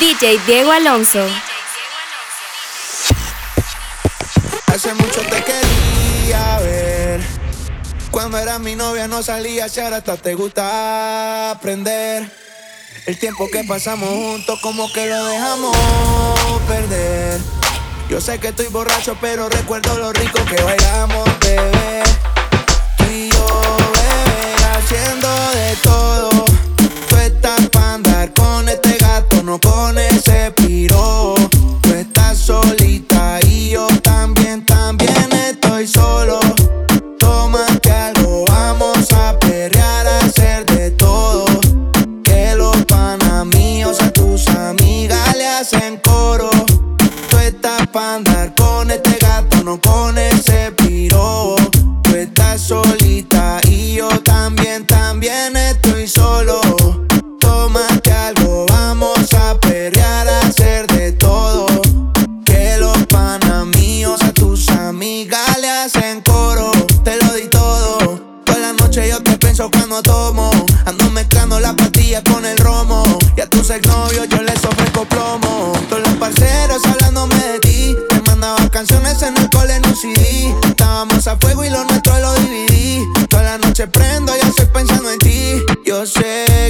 DJ Diego Alonso. Hace mucho te quería ver. Cuando era mi novia no salía, si ahora hasta te gusta aprender. El tiempo que pasamos juntos como que lo dejamos perder. Yo sé que estoy borracho, pero recuerdo lo rico que bailamos, bebé. Tú y yo, bebé, haciendo de todo. No con ese tus exnovios yo les ofrezco plomo. Todos los parceros hablándome de ti. Te mandaba canciones en el cole en un CD. Estábamos a fuego y lo nuestro lo dividí. Toda la noche prendo y estoy pensando en ti. Yo sé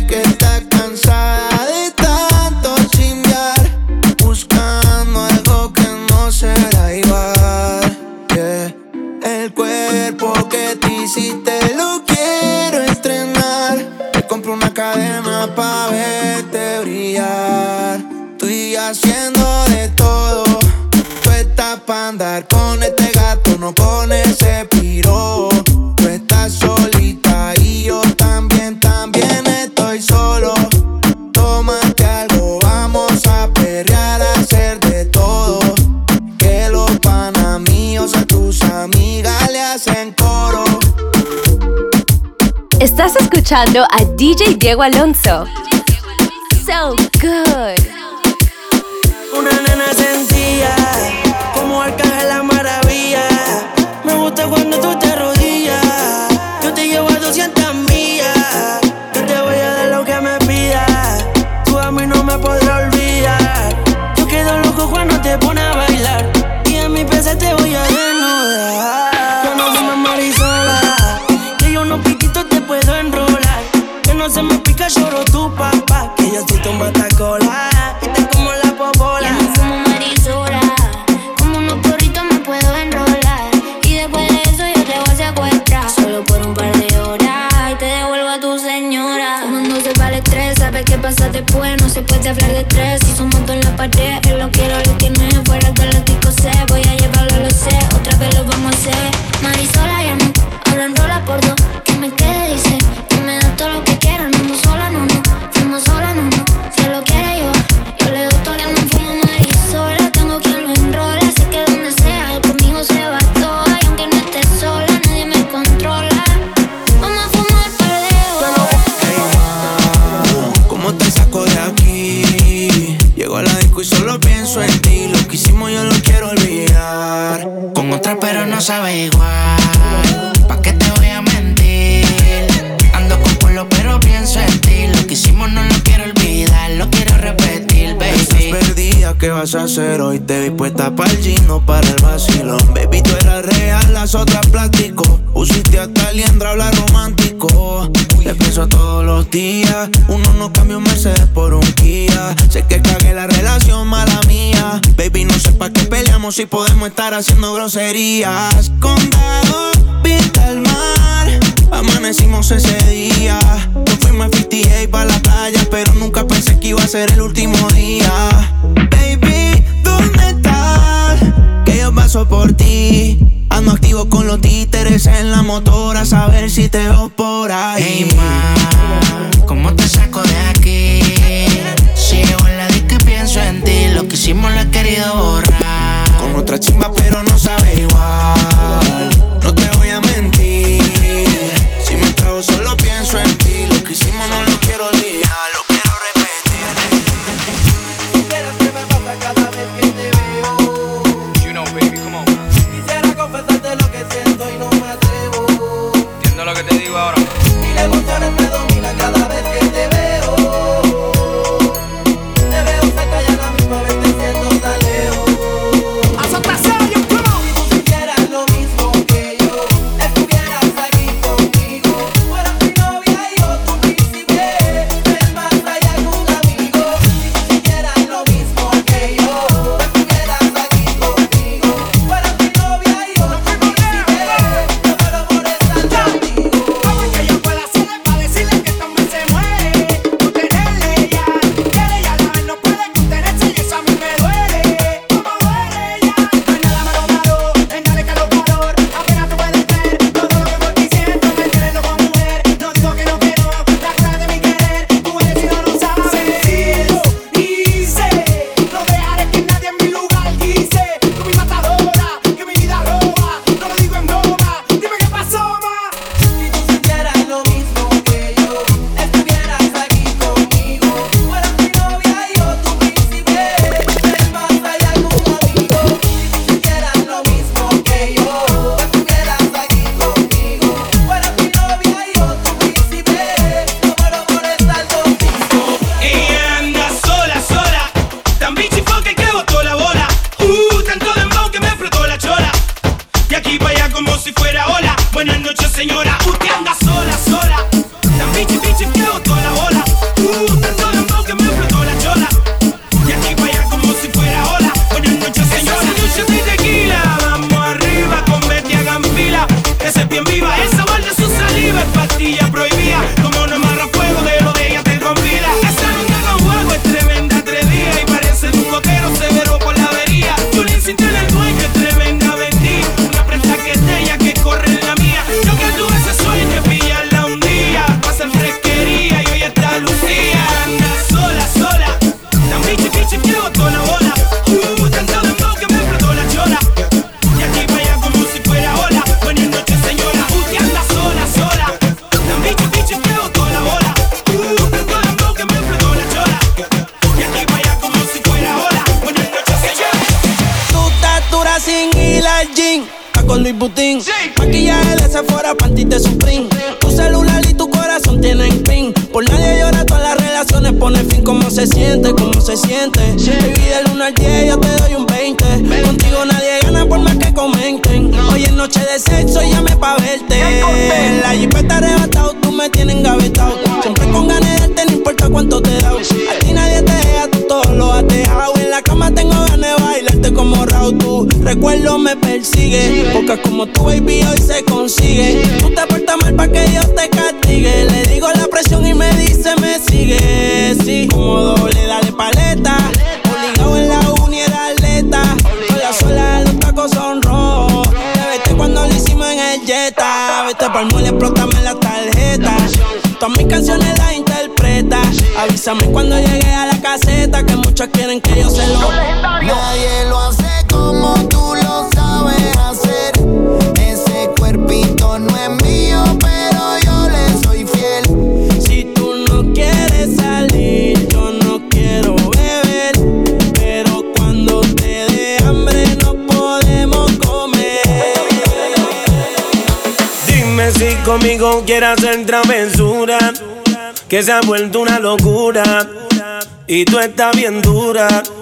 con este gato, no con ese piro. Tú estás solita y yo también, también estoy solo. Tómate algo, vamos a perrear, a hacer de todo. Que los panas míos a tus amigas le hacen coro. Estás escuchando a DJ Diego Alonso. So good. 我在混乱。A hacer hoy? Te vi puesta para el gino, para el vacilón. Baby, tú eras real, las otras plástico. Pusiste hasta liendra, habla romántico. Te pienso todos los días. Uno no cambia un Mercedes por un Kia. Sé que cagué la relación, mala mía. Baby, no sé pa' qué peleamos si podemos estar haciendo groserías. Condado, pinta el mar. Amanecimos ese día. Nos fuimos a 58 para la playa, pero nunca pensé que iba a ser el último día. Baby, ¿dónde estás? Que yo paso por ti. Ando activo con los títeres en la motora, a saber si te veo por ahí. Hey, ma, ¿cómo te saco de aquí? Si llego en la disco y pienso en ti, lo que hicimos lo he querido borrar. Con otra chimba, pero no sabe igual. No te voy a mentir.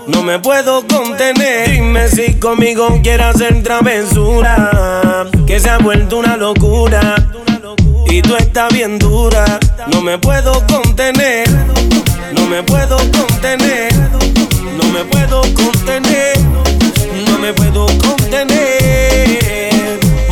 No me puedo contener. Dime si conmigo quieres hacer travesura, que se ha vuelto una locura. Y tú estás bien dura, no me puedo contener. No me puedo contener, no me puedo contener, no me puedo contener.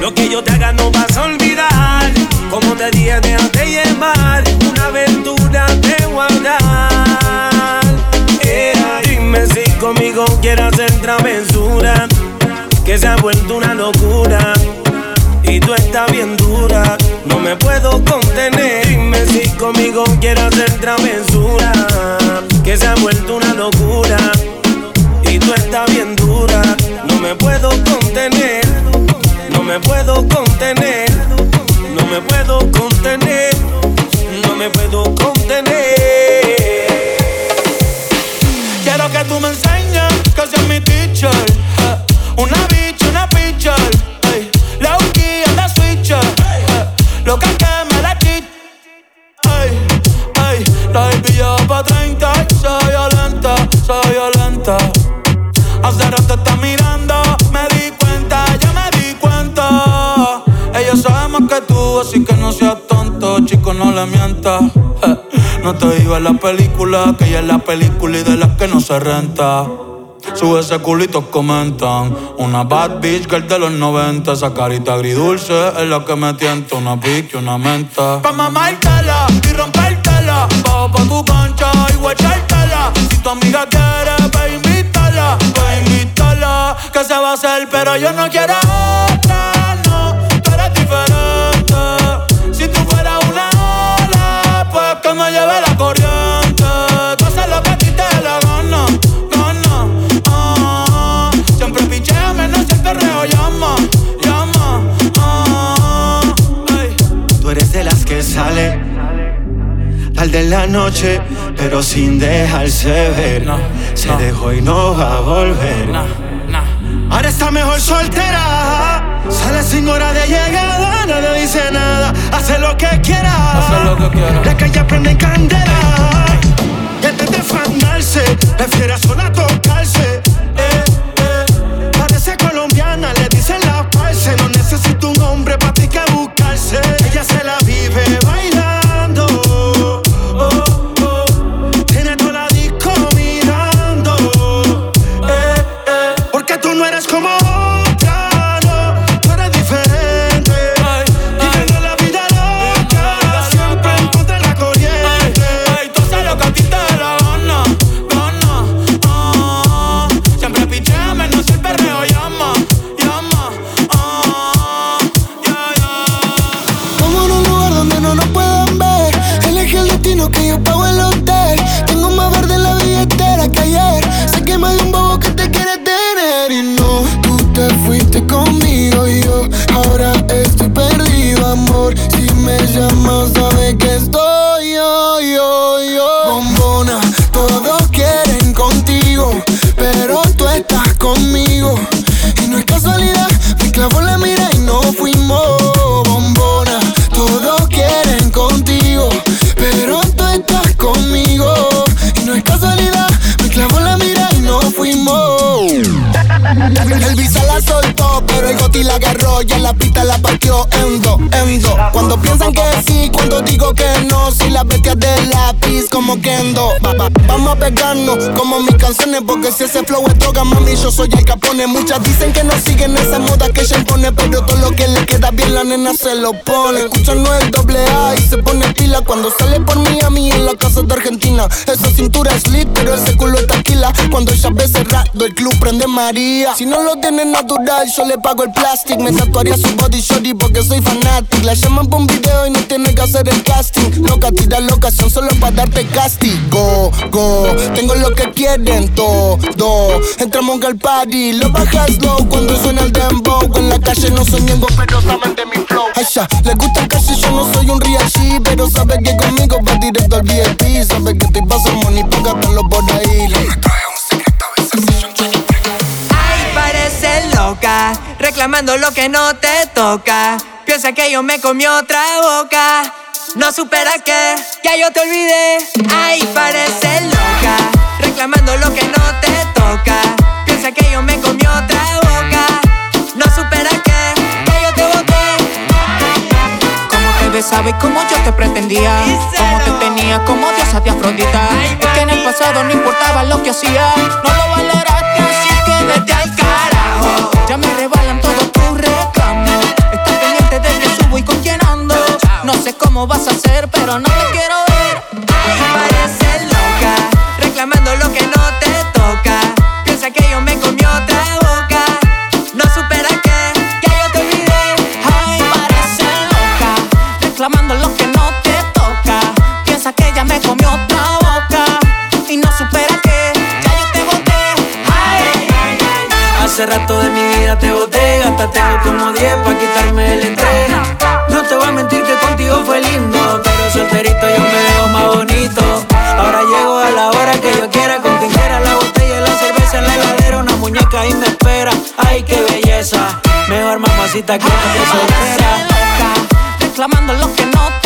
Lo que yo te haga no vas a olvidar. Como te dije, déjate llevar. Una aventura te guardar. Dime si conmigo quieres hacer travesura. Que se ha vuelto una locura. Y tú estás bien dura, no me puedo contener. Dime si conmigo quieres hacer travesura. Que se ha vuelto una locura. Y tú estás bien dura, me puedo contener. No me puedo contener. No me puedo contener. No me puedo contener. Quiero que tú me enseñes que seas mi teacher. Una bitch, una pitcher. Así que no seas tonto, chico, no le mientas. No te en la película, que ella es la película y de las que no se renta. Sube ese culito, comentan. Una bad bitch girl de los 90. Esa carita agridulce es la que me tienta. Una bitch y una menta. Pa' mamártela y rompértela. Bajo pa' tu cancha y guachártela. Si tu amiga quiere, pa' invítala. Pa' invítala. Que se va a hacer, pero yo no quiero tarde en la noche, pero sin dejarse ver. No, Se no. dejó y no va a volver. Ahora está mejor soltera. Sale sin hora de llegada, nadie dice nada. Hace lo que quiera. Hace lo que quiera. La calle prende en candela. Y antes de fandarse, prefiere sola tocarse. Y no es casualidad, me clavó la mira y no fuimos bombona. Todos quieren contigo, pero tú estás conmigo. Y no es casualidad, me clavó la mira y no fuimos agarró y en la pista la partió endo, endo. Cuando piensan que sí, cuando digo que no, si la bestia del lápiz como Kendo. vamos a pegarnos como mis canciones, porque si ese flow es droga, mami, yo soy el capone. Muchas dicen que no siguen esa moda que ella impone, pero todo lo que le queda bien la nena se lo pone. Escucha no el doble A y se pone pila cuando sale por mí a mí en la casa de Argentina. Esa cintura es lit, pero ese culo es taquila. Cuando ella ve cerrado, el club prende María. Si no lo tiene natural, yo le pago el plástico. Me tatuaría su body shorty porque soy fanático. La llaman por un video y no tiene que hacer el casting. Loca, tira locación solo para darte castigo. Go, tengo lo que quieren todo. Entramos al party, lo bajas low cuando suena el dembow. En la calle no soy miembro, pero saben de mi flow. Ay, ya, le gusta calle, yo no soy un real G, pero sabe que conmigo va directo al VIP. Sabe que te pasa money, póngatelo por ahí. Loca, reclamando lo que no te toca. Piensa que yo me comí otra boca. No supera que ya yo te olvidé. Ay, parece loca, reclamando lo que no te toca. Piensa que yo me comí otra boca. No supera que ya yo te boté. Como te besaba y como yo te pretendía. Como te tenía como diosa de Afrodita. Es que en el pasado no importaba lo que hacía. No lo valoraste, Ya me rebalan todos tus reclamos. Estás pendiente de que subo y con quién ando. No sé cómo vas a hacer, pero no te quiero ver. Ay, parece loca, reclamando lo que no te toca. Piensa que yo me comí otra boca. No supera que ya yo te olvidé. Ay, parece loca, reclamando lo que no te toca. Piensa que ella me comió otra boca y no supera que ya yo te boté. Ay. Hace rato de mi te boté, hasta tengo como 10 pa' quitarme el estrés. No te voy a mentir que contigo fue lindo, pero solterito yo me veo más bonito. Ahora llego a la hora que yo quiera, con quien quiera, la botella y la cerveza en la heladera, una muñeca ahí me espera. Ay, qué belleza, mejor mamacita que Parece soltera. reclamando lo que no te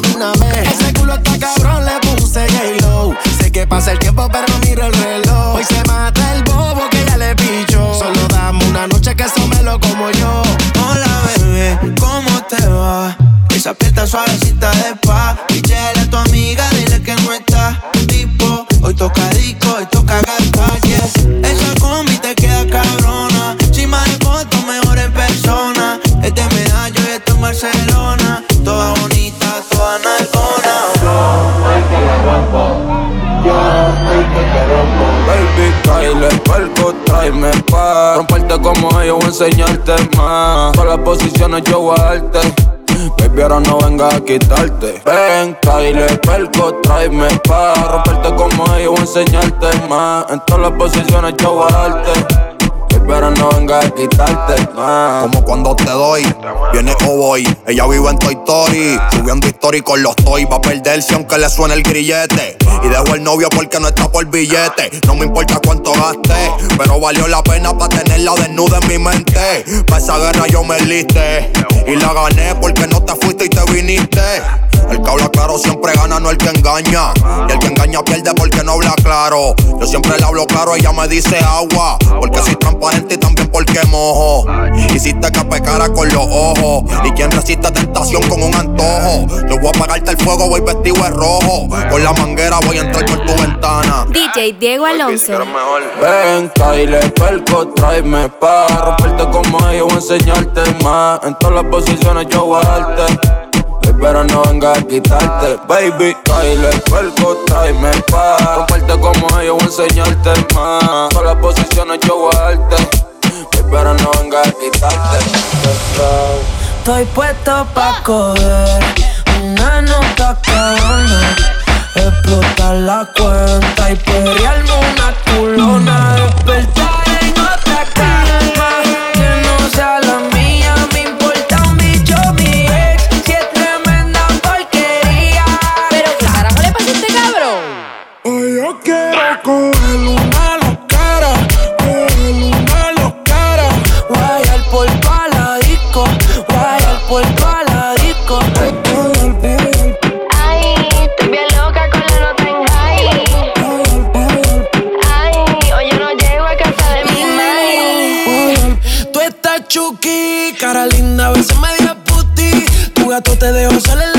de una vez. Ese culo está cabrón, le puse J-Lo. Sé que pasa el tiempo, ahora no venga a quitarte. Ven, Kyle, perco, tráeme pa' Romperte como ellos, voy enseñarte más. En todas las posiciones yo voy pero no venga a quitarte. Como cuando te doy, viene o voy. Ella vive en Toy Story, subiendo historia con los toys. Va a perderse aunque le suene el grillete. Y dejo el novio porque no está por billete. No me importa cuánto gaste, pero valió la pena para tenerla desnuda en mi mente. Para esa guerra yo me liste y la gané porque no te fuiste y te viniste. El que habla claro siempre gana, no el que engaña. Y el que engaña pierde porque no habla claro. Yo siempre le hablo claro, ella me dice agua. Porque soy transparente y también porque mojo. Hiciste que pecara con los ojos. Y quien resiste tentación con un antojo. Yo voy a apagarte el fuego, voy vestido de rojo. Con la manguera voy a entrar por tu ventana. DJ Diego Alonso. Ven, Kyle, perco, tráeme pa' romperte como ellos, voy a enseñarte más. En todas las posiciones yo voy a darte pero no venga a quitarte. Baby, Kyle, perco, tráeme pa' romperte como ellos, voy a enseñarte más. Todas las posiciones yo voy a darte, pero no venga a quitarte. Estoy puesto pa' coger una nota cabrona. Explotar la cuenta y perrearme una culona. Despertar en otra cama que no sea gato te dejó salir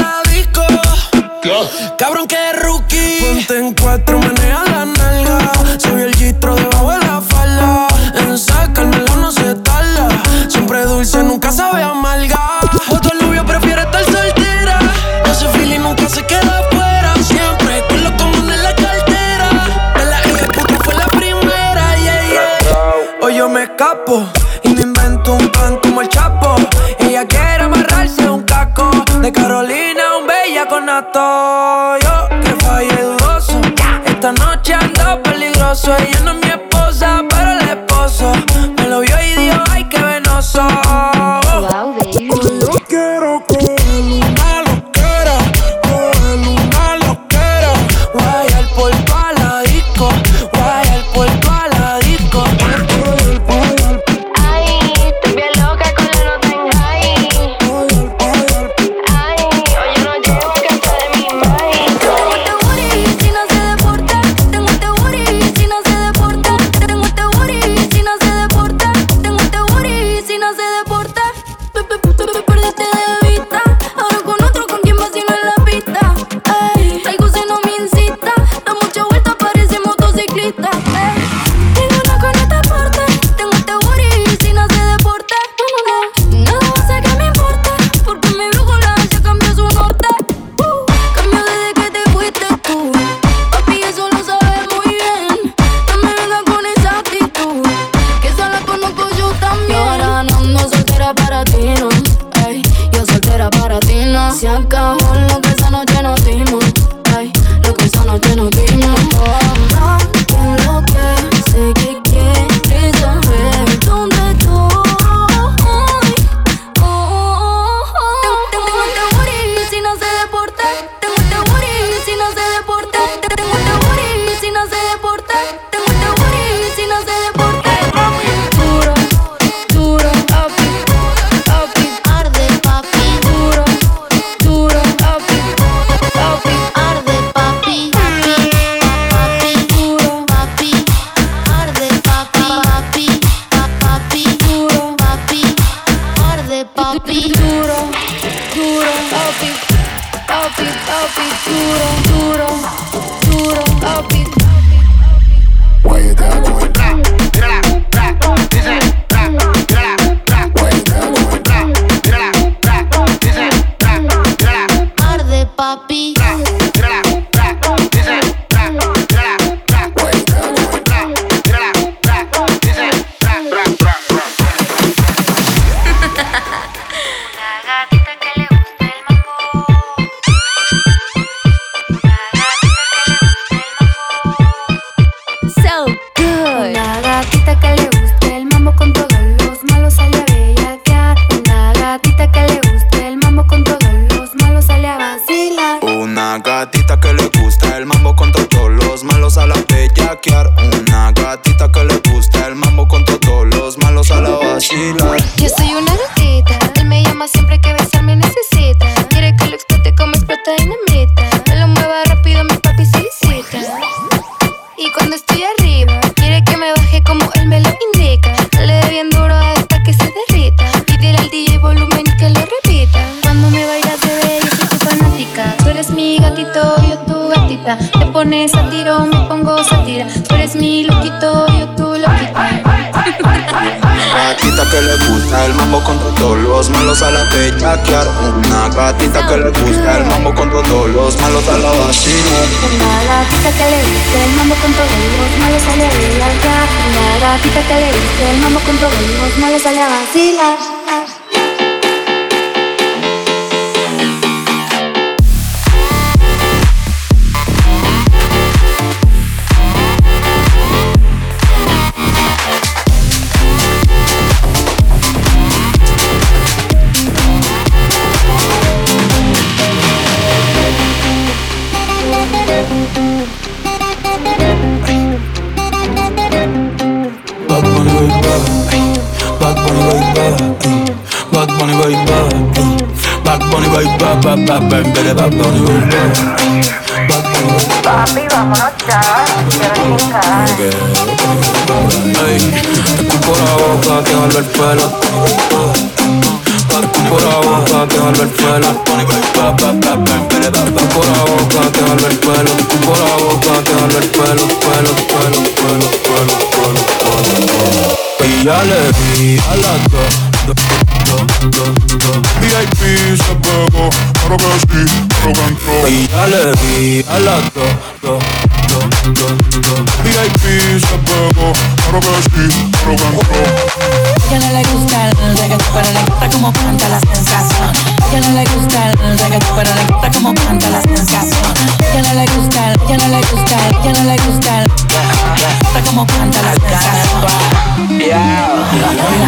così Pro E alle V, alla do, do, do, do, do VIP se bevo, caro così Pro contro que no le gusta el reggaetón, pero le gusta como canta la sensación. Ya no le gusta el reggaetón, pero le gusta como canta la sensación. Ya no le gusta el, ya no le gusta el, ya no le gusta el, gusta como canta la sensación.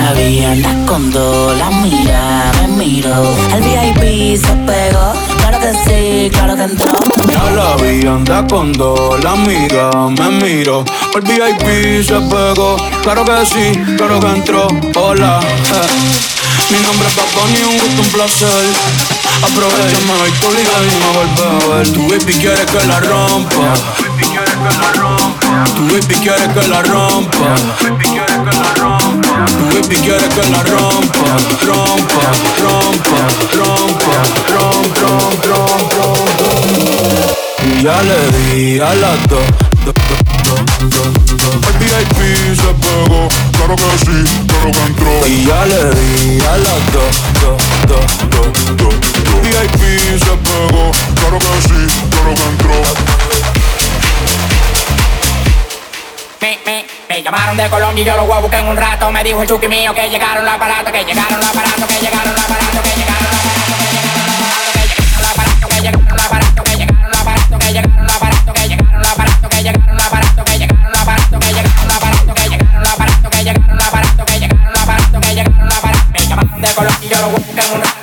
La vi anda con dos, la mira, me miro. El VIP se pegó, claro que sí, claro que entró. Ya la vi, anda con dos, la amiga me miro. El VIP se pegó, claro que sí, claro que entró. Hola, eh. mi nombre es Bad Bunny, un gusto, un placer. Aprovechame hoy tu liga y me vuelve a ver. Tu baby quiere que la rompa. Tu baby quiere que la rompa. Tu baby quiere que la rompa. Rompa, rompa, rompa, rompa, rompa, rompa, rompa. Y ya le di a las dos, dos, dos. El VIP se pegó, claro que sí, claro que entró. Y ya le di a las dos, dos, dos, dos, dos, dos. VIP se pegó, claro que sí, claro que entró. Me, me, me llamaron de Colombia y yo lo voy a buscar en un rato. Me dijo el chuki mío que llegaron los aparatos, que llegaron los aparatos, que llegaron los aparatos, que llegaron los aparatos, You gotta walk down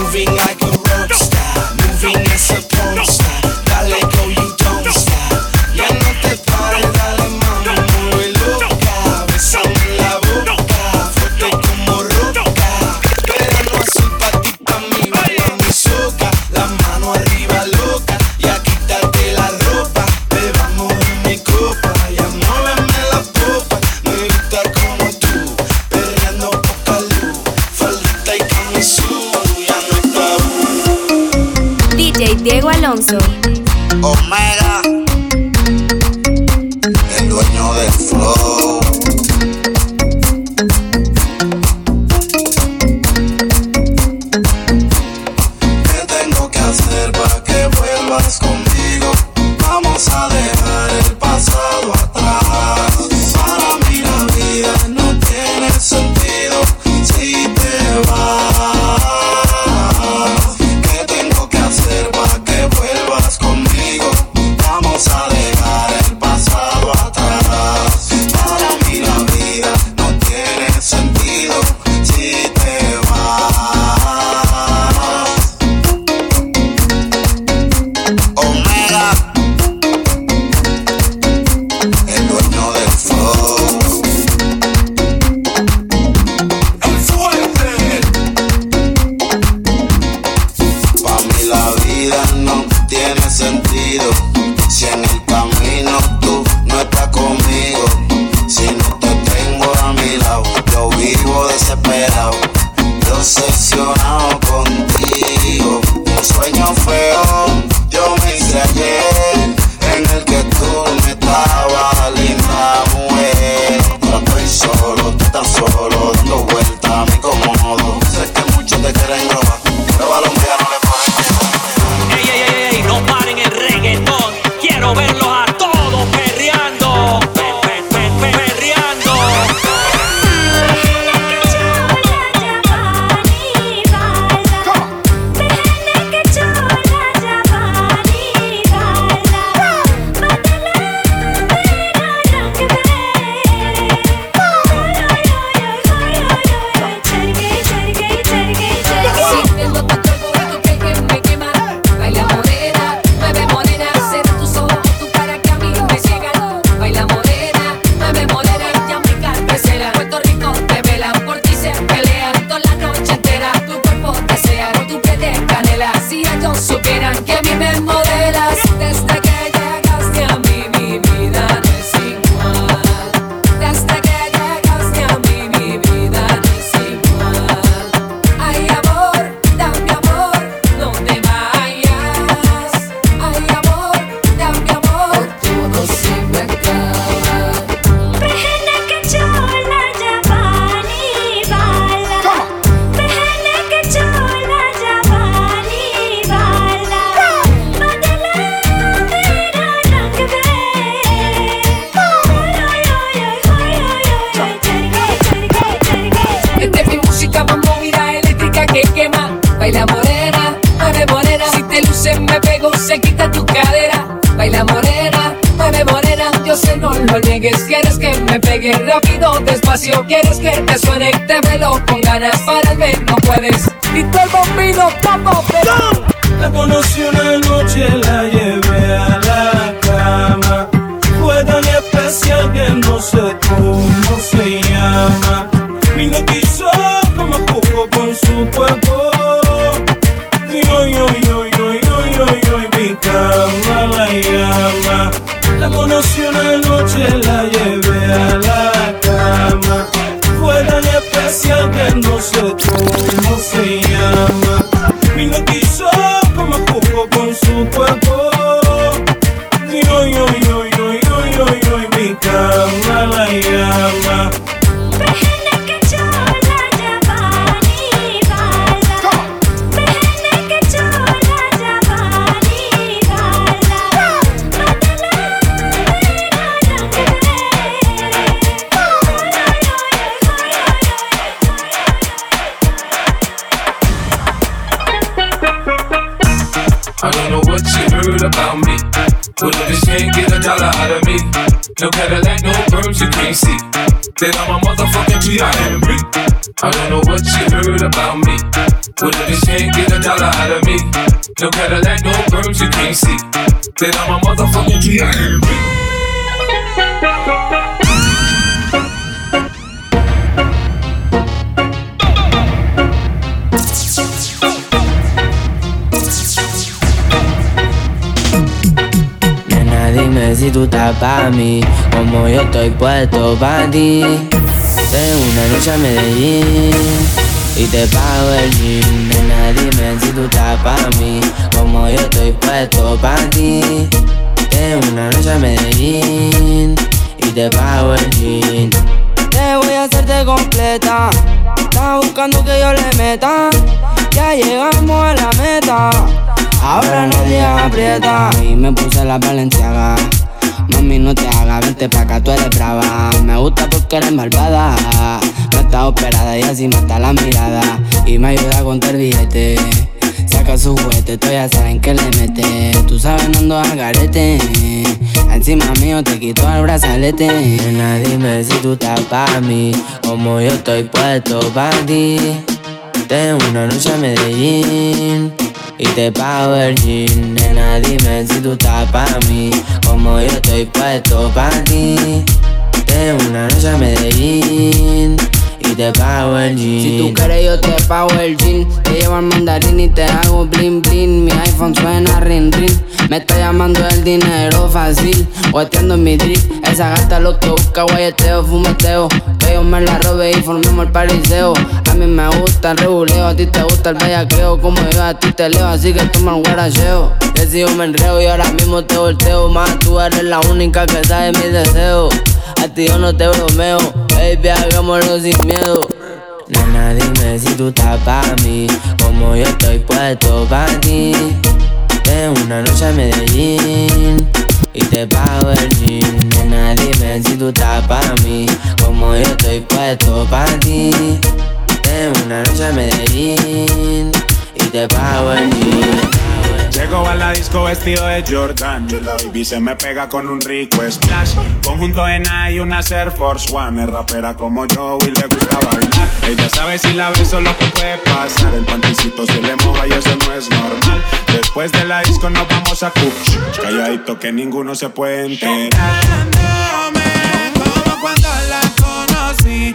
moving like a rock Oh my se quita tu cadera. Baila morena, mueve morena, yo sé no lo niegues. Quieres que me pegue rápido, despacio. Quieres que te suene, te velo con ganas. para Pararme no puedes. Y todo el bombino, papo, pero... La conocí una noche, la llevé a la cama. Fue tan especial que no sé cómo se llama. Y no quiso como jugó con su cuerpo. Conocí una noche, la llevé a la cama. Fue tan especial que no sé cómo se llama. No Cadillac, no perms you can't see. Then I'm a motherfucking G.I.M.B. I don't know what you heard about me. But if this can't get a dollar out of me, no Cadillac, no perms you can't see. Then I'm a motherfucking G.I.M.B. dime si tú estás pa' mí, como yo estoy puesto pa' ti. Tengo una noche a Medellín y te pago el gym. Nena, dime si tú estás pa' mí, como yo estoy puesto pa' ti. Tengo una noche a Medellín y te pago el gym. Te voy a hacerte completa. Estás buscando que yo le meta. Ya llegamos a la meta. Ahora nadie aprieta. Y me puse la valenciaga. Mami, no te hagas, vente pa' acá, tú eres brava. Me gusta porque eres malvada. No está operada y así mata la mirada. Y me ayuda a contar billete. Saca su juguete, tú ya saben que le mete. Tú sabes, no ando al garete. Encima mío te quito el brazalete. Nena, dime si tú estás pa' mí. Como yo estoy puesto pa' ti. Tengo una noche a Medellín y te pago el jean. Nena, dime si tú estás pa' mí, como yo estoy puesto pa' ti. Tengo una noche a Medellín Si tú quieres yo te pago el jean. Te llevo al mandarín y te hago blin blin. Mi iPhone suena rin rin. Me está llamando el dinero fácil. Guateando en mi drip. Esa gata lo que busca guayeteo, fumeteo. Que yo me la robe y formemos el pariseo. A mí me gusta el reguleo, a ti te gusta el bellaqueo. Como yo a ti te leo, así que toma el guaracheo. Que me enreo y ahora mismo te volteo. Más tú eres la única que sabe mis deseos. A ti yo no te bromeo, baby, hagámoslo sin miedo. Nena, dime si tú estás pa' mí, como yo estoy puesto pa' ti. Tengo una noche a Medellín y te pago el jean. Nena, dime si tú estás pa' mí, como yo estoy puesto pa' ti. Tengo una noche a Medellín y te pago el jean. Llego a la disco vestido de Jordan. Y la baby se me pega con un rico splash. Conjunto en y una Air Force One. Es rapera como yo y le gusta bailar. Ella sabe si la beso lo que puede pasar. El panticito se le moja y eso no es normal. Después de la disco nos vamos a Cuch Calladito que ninguno se puede enterar. Como cuando la conocí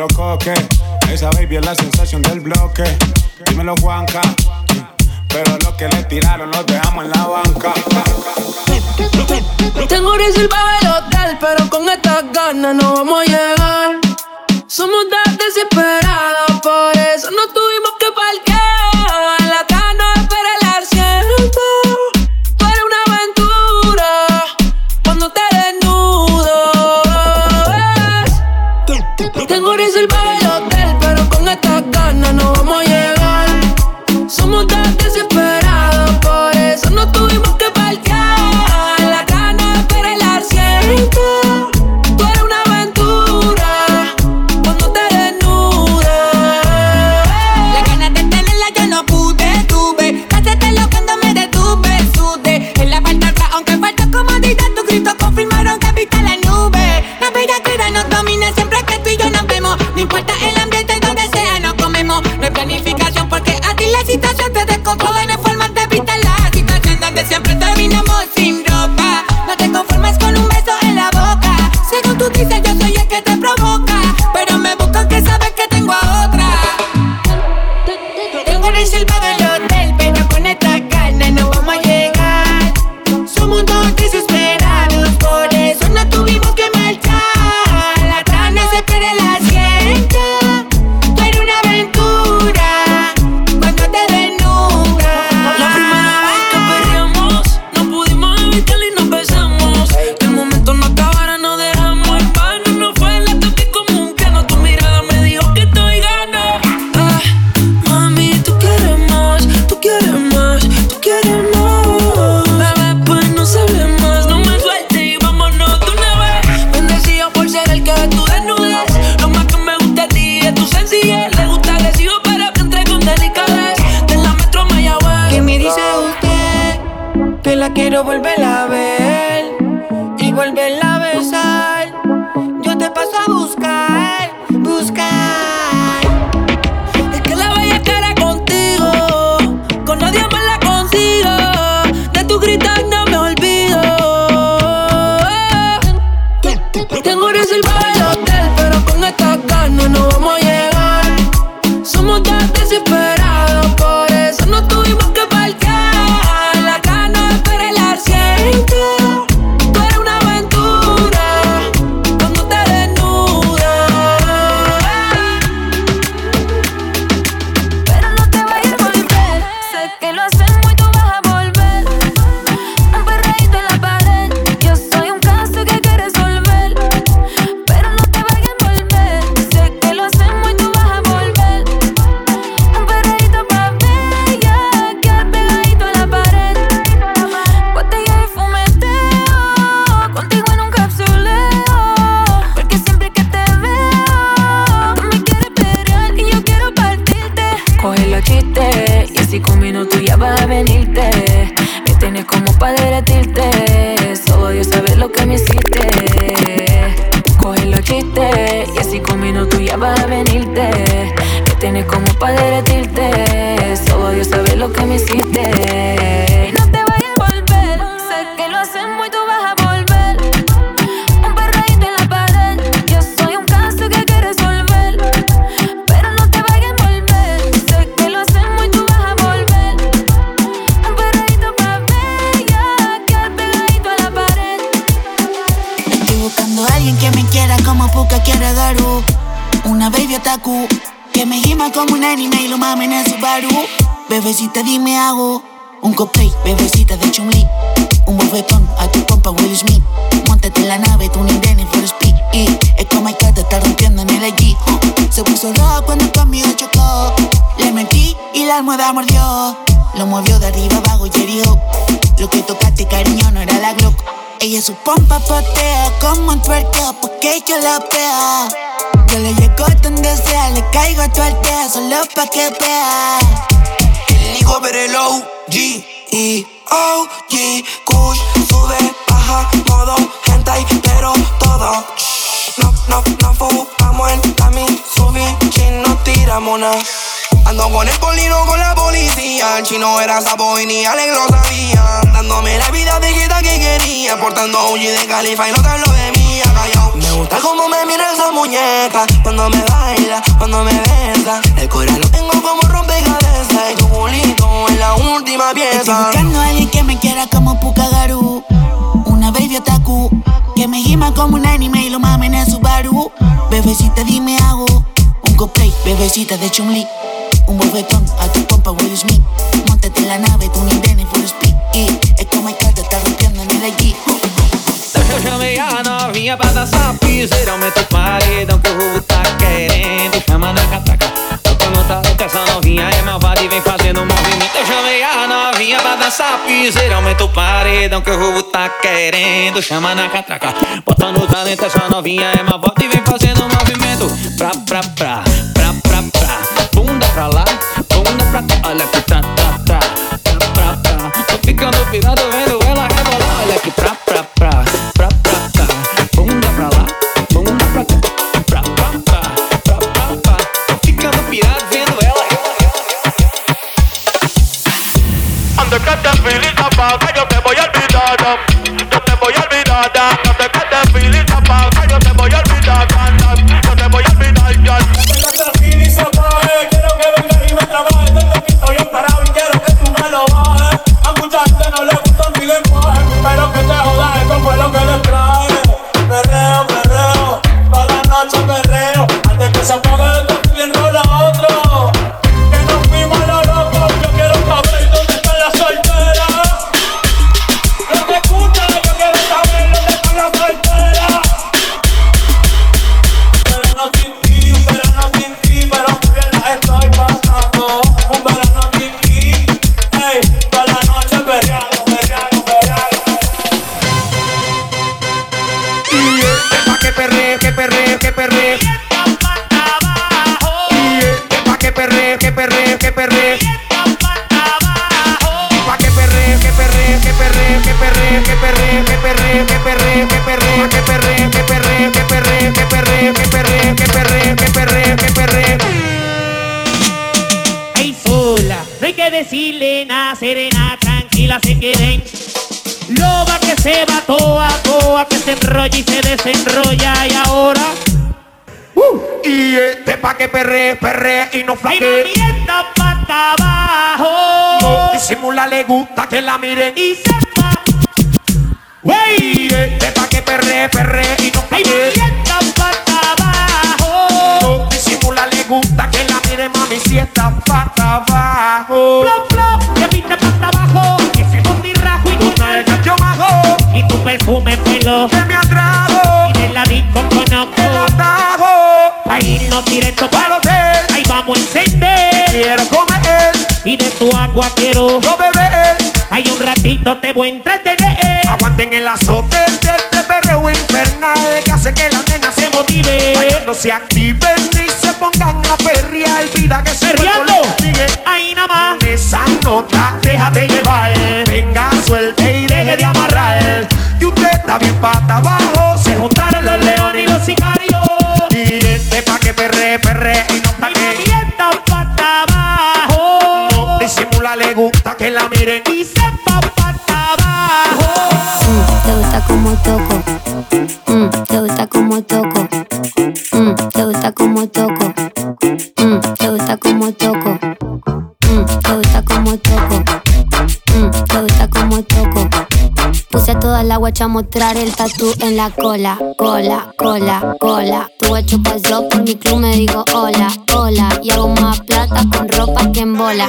Dímelo, coque. Esa baby es la sensación del bloque. Dímelo, Juanca. Pero lo que le tiraron los dejamos en la banca. Tengo reservado el hotel, pero con estas ganas no vamos a llegar. Somos desesperados, por eso no tuvimos que parquear. Quiero volver con minutos ya vas a venirte. Me tienes como para derretirte. Solo Dios sabe lo que me hiciste. Coge los chistes y así con minutos ya vas a venirte. Me tienes como para derretirte. Solo Dios sabe lo que me hiciste. No te como un anime y lo mame en el Subaru. Bebecita, dime hago un cosplay, bebecita de Chun-Li. Un bofetón a tu compa Will Smith. Montate en la nave, tú ni Denny for speed. Y es como hay que está rompiendo en el allí. Se puso rojo cuando conmigo chocó. Le mentí y la almohada mordió. Lo movió de arriba abajo y herió. Lo que tocaste, cariño, no era la Glock. Ella su pompa patea como un tuerqueo porque yo la vea. Yo le llego donde sea, le caigo a tu aldea solo pa' que vea. Elijo ver el OG y OG Kush sube, baja, modo hentai, pero todo. No, no, no fumamos en la Mitsubishi, no tiramos nada. Ando con el colino con la policía. El chino era sapo y ni Alex sabía. Dándome la vida viejita que quería. Portando OG de califa y no tan lo de mía. Gusta como me mira esa muñeca. Cuando me baila, cuando me besa. El corazón lo tengo como rompecabezas. Y tu culito es la última pieza. Estoy buscando a alguien que me quiera como Pukagaru. Una baby otaku. Que me gima como un anime y lo mamen en Subaru. Bebecita, dime hago. Un cosplay, bebecita de Chumli. Un bofetón a tu compa Will Smith. Montate en la nave, tu Nintendo full speed. Y es como el te está rompiendo en el allí. Deixa eu chamei a novinha piseira Aumenta o paredão que o rubo tá querendo. Chama na Tô com muita louca, essa novinha é malvada e vem fazendo movimento. Eu chamei a novinha pra dançar piseira Aumenta o paredão que o rubo tá querendo. Chama na catraca Bota no talento, essa novinha é malvada e vem fazendo movimento. Pra, pra, pra, pra, pra, pra Bunda pra lá, bunda pra cá Olha que tá, tá, tá Pra, pra, pra Tô ficando pirado vendo y se desenrolla y ahora. Y este pa' que perre, perre y no flaque mami, esta pata abajo. No disimula, le gusta que la miren Y sepa, Y este pa' juego entretener. Aguanten el azote de este perreo infernal que hace que la nena se motive. No se. Guacha mostrar el tatu en la cola, cola, cola, cola. Tu guacho pasó por mi club, me digo hola, hola. Y hago más plata con ropa que en bola.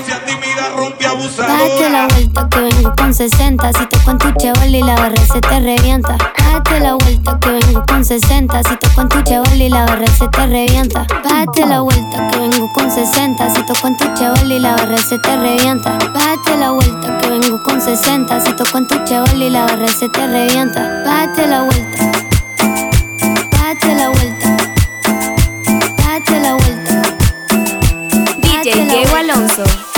Date la vuelta que vengo con 60. Si toco en tu chaval y la barra se te revienta. Date la vuelta que vengo con 60. Si toco en tu chaval y la barra se te revienta. Date la vuelta que vengo con 60. Si toco en tu chaval y la barra se te revienta. Date la vuelta que vengo con 60. Si toco en tu chaval y la barra se te revienta. Date la vuelta. Date la vuelta. Date la vuelta. DJ Date la Diego. Alonso.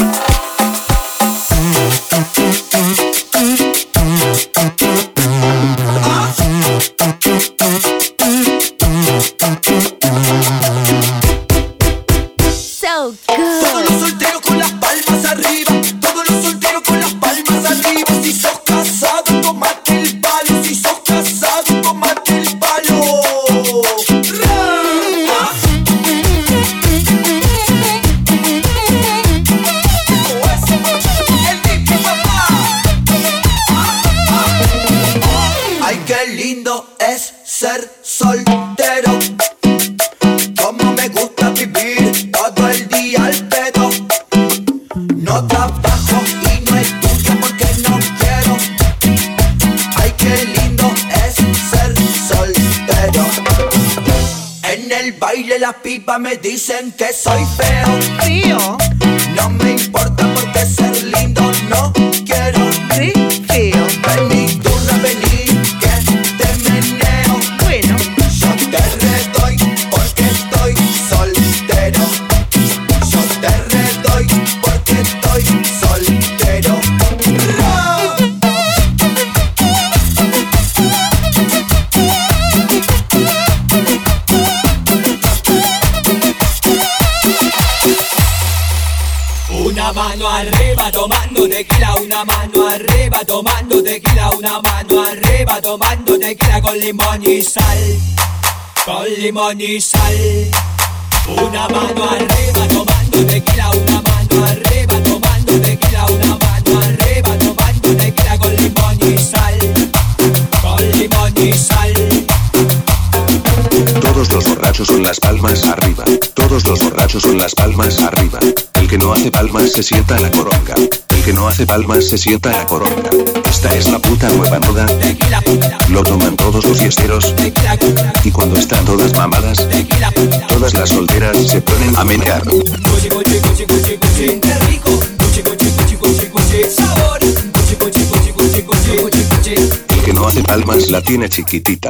Sal. Una mano arriba tomando tequila, una mano arriba tomando tequila, una mano arriba tomando tequila con limón y sal, con limón y sal. Todos los borrachos con las palmas arriba. Todos los borrachos con las palmas arriba. El que no hace palmas se sienta en la coronga. Que no hace palmas se sienta en la coronga. Esta es la puta nueva moda. Lo toman todos los fiesteros. Y cuando están todas mamadas, todas las solteras se ponen a menear. El que no hace palmas la tiene chiquitita.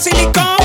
Silicón.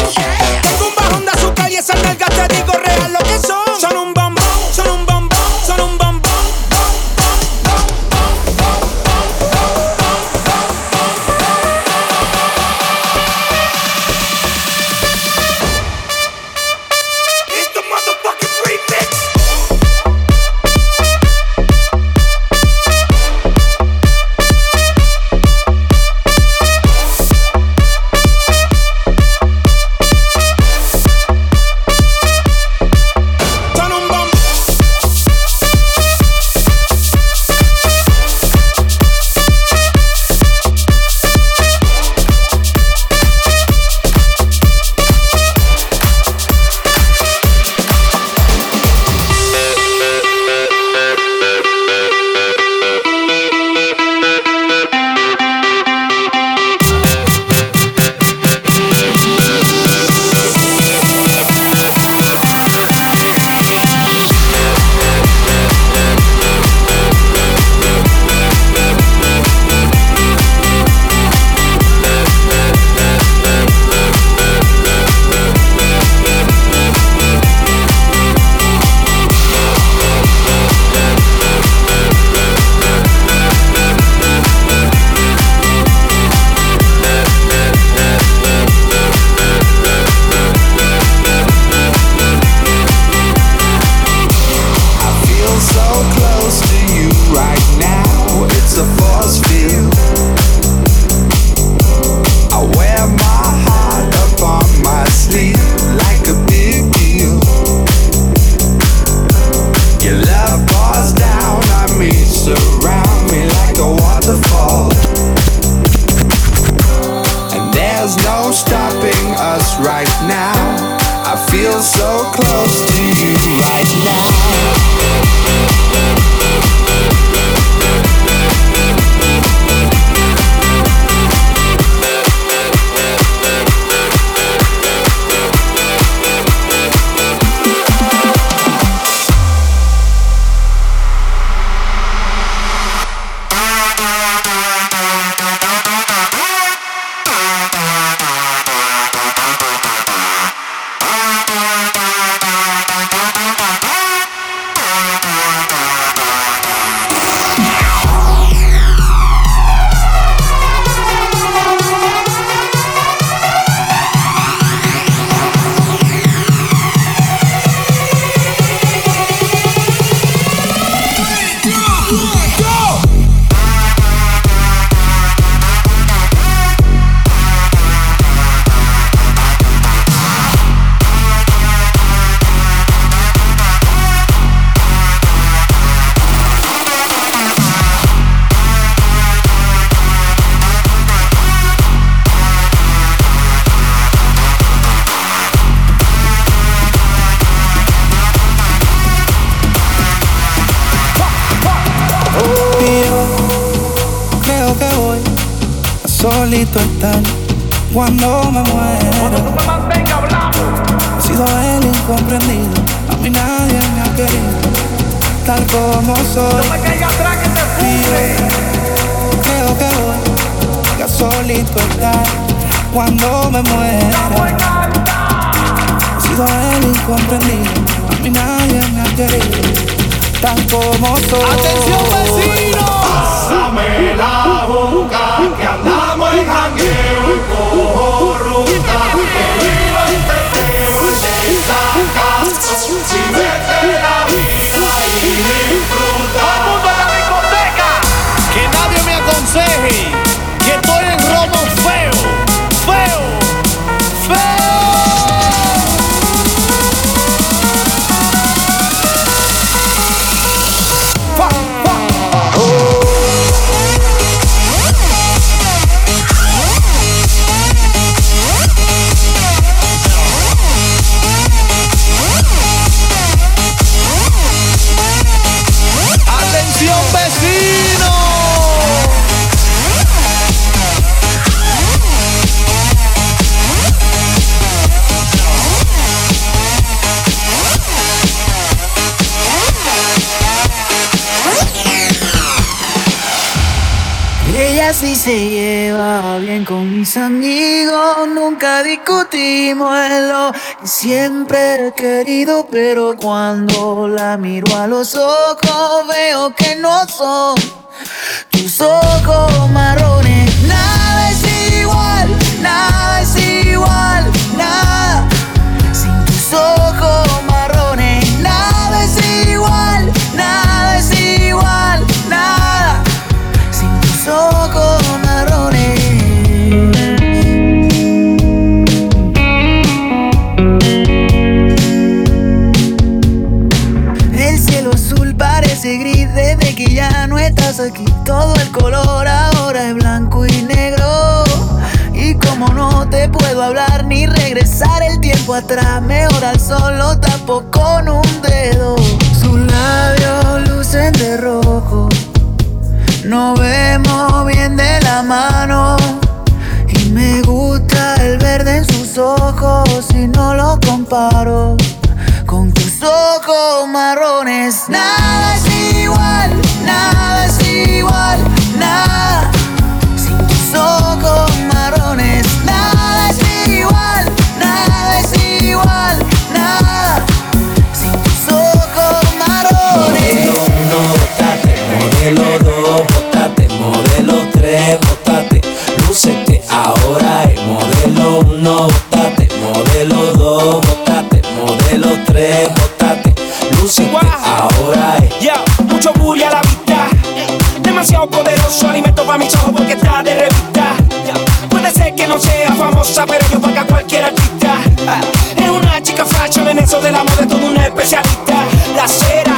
no sea famosa, pero yo paga cualquier artista. Ah, es una chica fashion en eso del amor de todo una especialista. La cera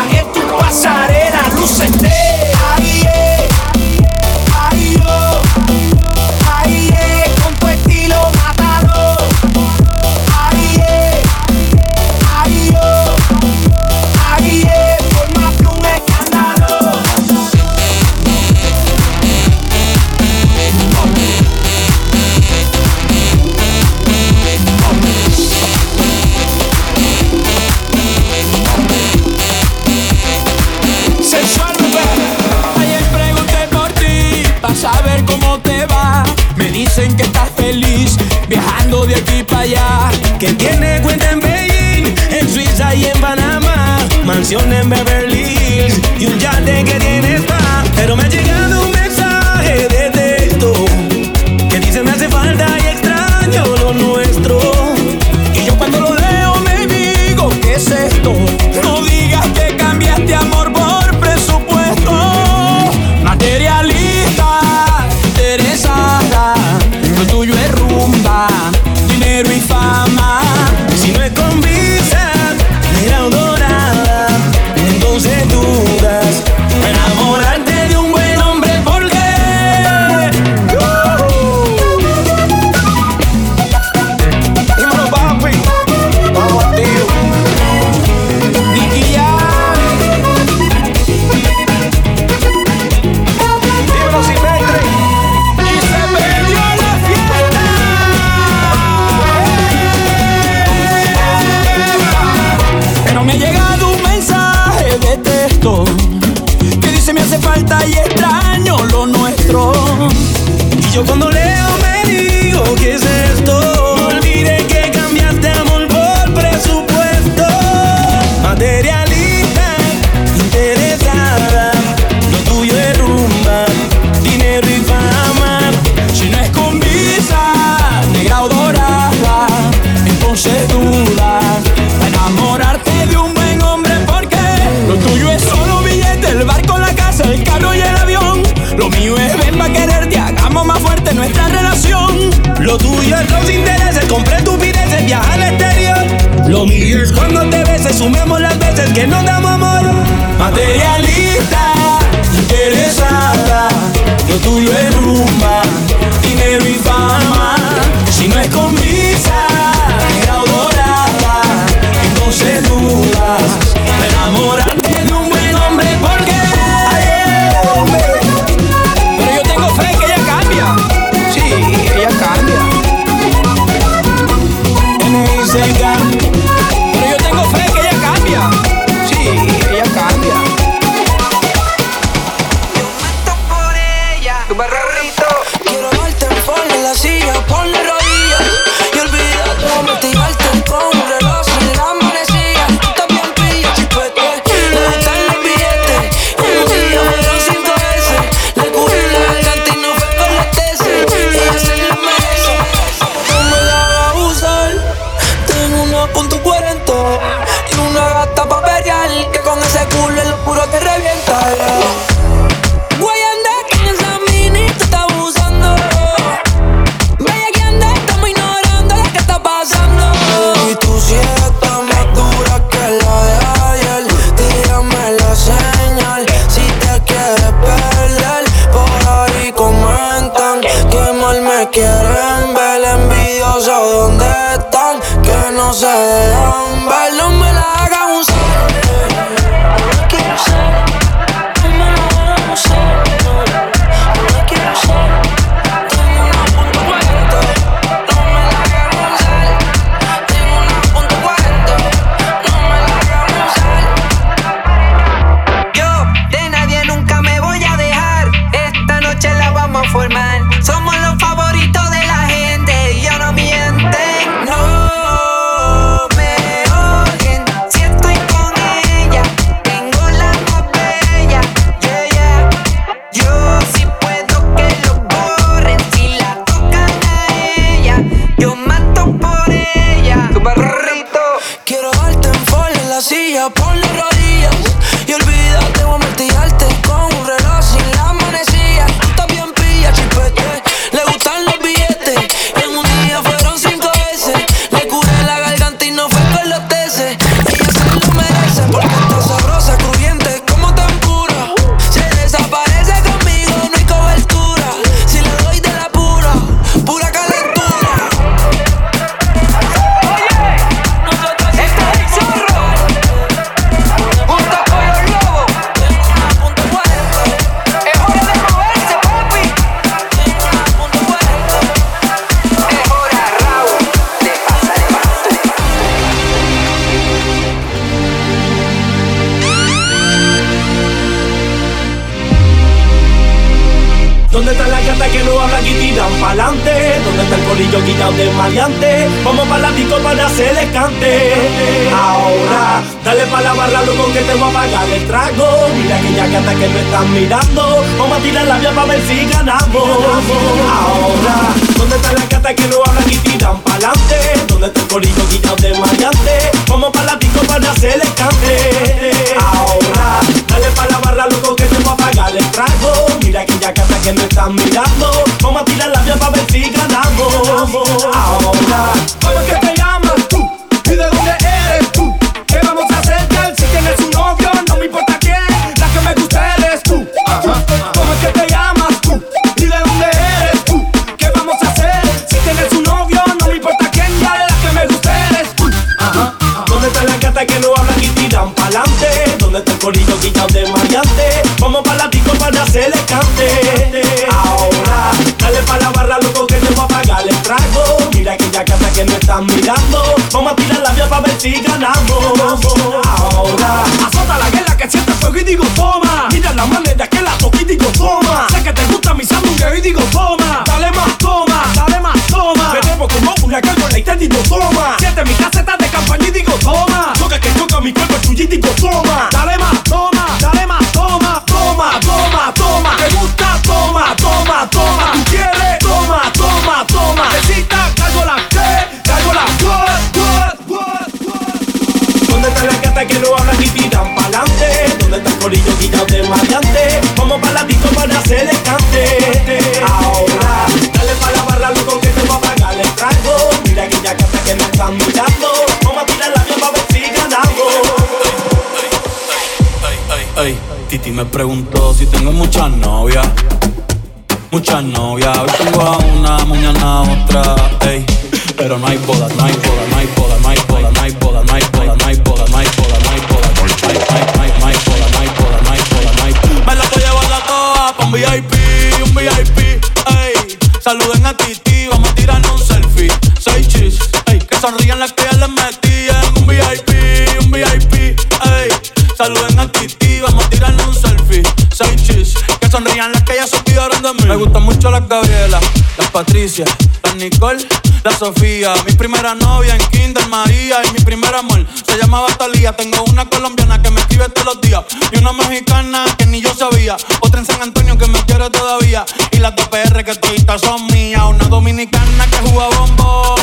Patricia, las Nicole, la Sofía. Mi primera novia en Kinder María y mi primer amor se llamaba Talía. Tengo una colombiana que me escribe todos los días y una mexicana que ni yo sabía. Otra en San Antonio que me quiere todavía y las dos PR que toditas son mías. Una dominicana que juega bombón,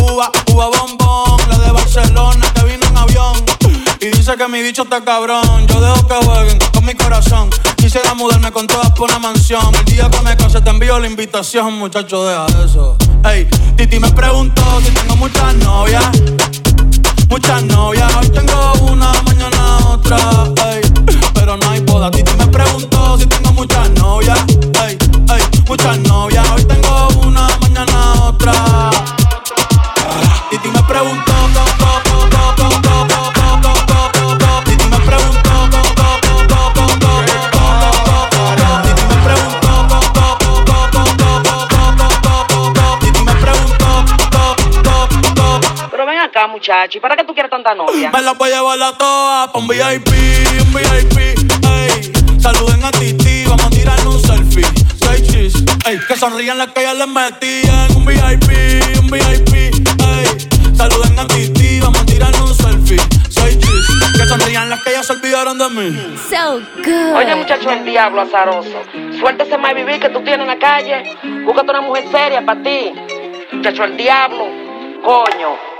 uva, uva bombón. La de Barcelona que vino en avión. Y dice que mi bicho está cabrón. Invitación, muchacho, deja eso. Ey, Titi me preguntó si tengo muchas novias. Muchas novias, hoy tengo acá, muchacho, ¿y para qué tú quieres tanta novia? Me la voy a llevar a todas pa' un VIP, un VIP, ey. Saluden a Titi, vamos a tirarle un selfie. Seis chis, ey. Que sonrían las que ya les metí en un VIP, un VIP, ey. Saluden a Titi, vamos a tirarle un selfie. Seis chis, que sonrían las que ya se olvidaron de mí. So good. Oye, muchacho, el diablo azaroso. Suéltese más vivir que tú tienes en la calle. Búscate una mujer seria para ti. Muchacho, el diablo. Coño.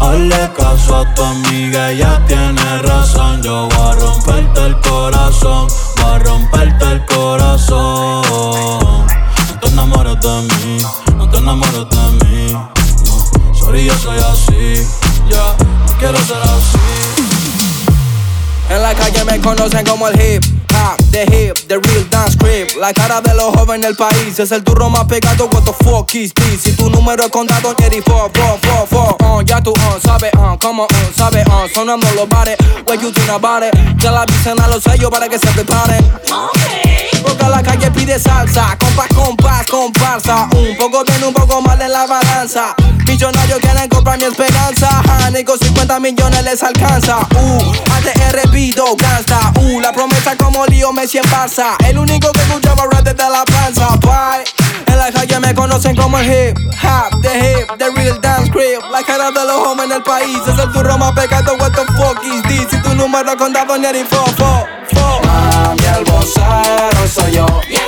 Hazle caso a tu amiga, ella tiene razón. Yo voy a romperte el corazón, voy a romperte el corazón. No te enamores de mí, no te enamores de mí. No, sorry, yo soy así, ya, no quiero ser así. En la calle me conocen como el hip the hip, the real dance creep. La cara de los jóvenes del país es el turro más pegado. What the fuck is this? Si tu número es contado, Jerry, four, four, four, four. Uh, ya tú, uh, sabes, uh, como, uh, sabes, uh, sonando los bares. What you think about it? Ya la avisen a los sellos para que se preparen. Porque la calle pide salsa, compás, compás, comparsa. Un poco bien, un poco mal en la balanza. Millonarios quieren comprar mi esperanza. Con 50 millones les alcanza. Uh, ATR pido gangsta. Uh, la promesa como lío En Barça. El único que escuchaba rap desde la panza. Bye. En la calle me conocen como el hip hop, the hip, the real dance creep. La cara de los jóvenes del país es el turro más pecado. What the fuck is this? Si tu número contado ni el fo, fo, fo. Mami, el vocero soy yo. Ya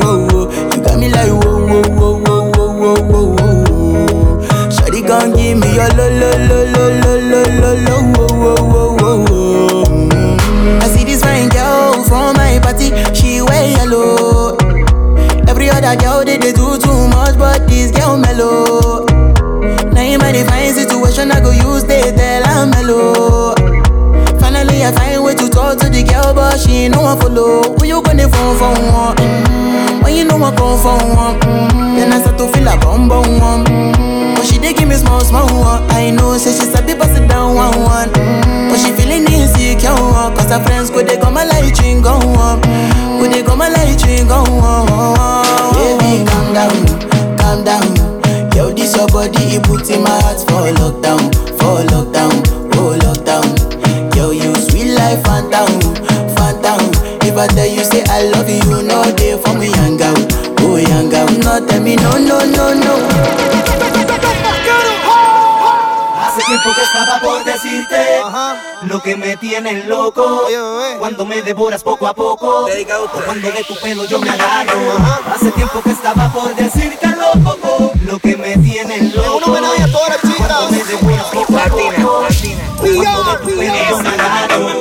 oh. Lo lo lo lo lo lo lo lo wo wo wo wo. Mm. I see this fine girl from my party, she wear yellow. Every other girl they, they do too much, but this girl mellow. Now in my divine situation, I go Talk to the girl, but she ain't no one follow. Who you gonna phone for one? Mm. When you know I come for one, mm. then I start to feel a bum bum one. Mm. But she dey give me small small one. I know, say she sabi pass it down one one. Mm. But she feeling insecure cause her friends go they come my light ring go on, go they come my light ring go on. Baby, calm down, calm down. Yo, this your body, it puts in my heart for lockdown, for lockdown, sweet life, phantom, phantom. If I tell you say I love you, no day for me, young girl, oh young girl. No tell me no, no, no, no. Hace tiempo que estaba por decirte lo que me tiene loco. Cuando me devoras poco a poco, o cuando de tu pelo yo me agarro. Hace tiempo que estaba por decirte loco, lo que me tiene loco. Cuando me devoras poco a poco, cuando de tu pelo yo me agarro.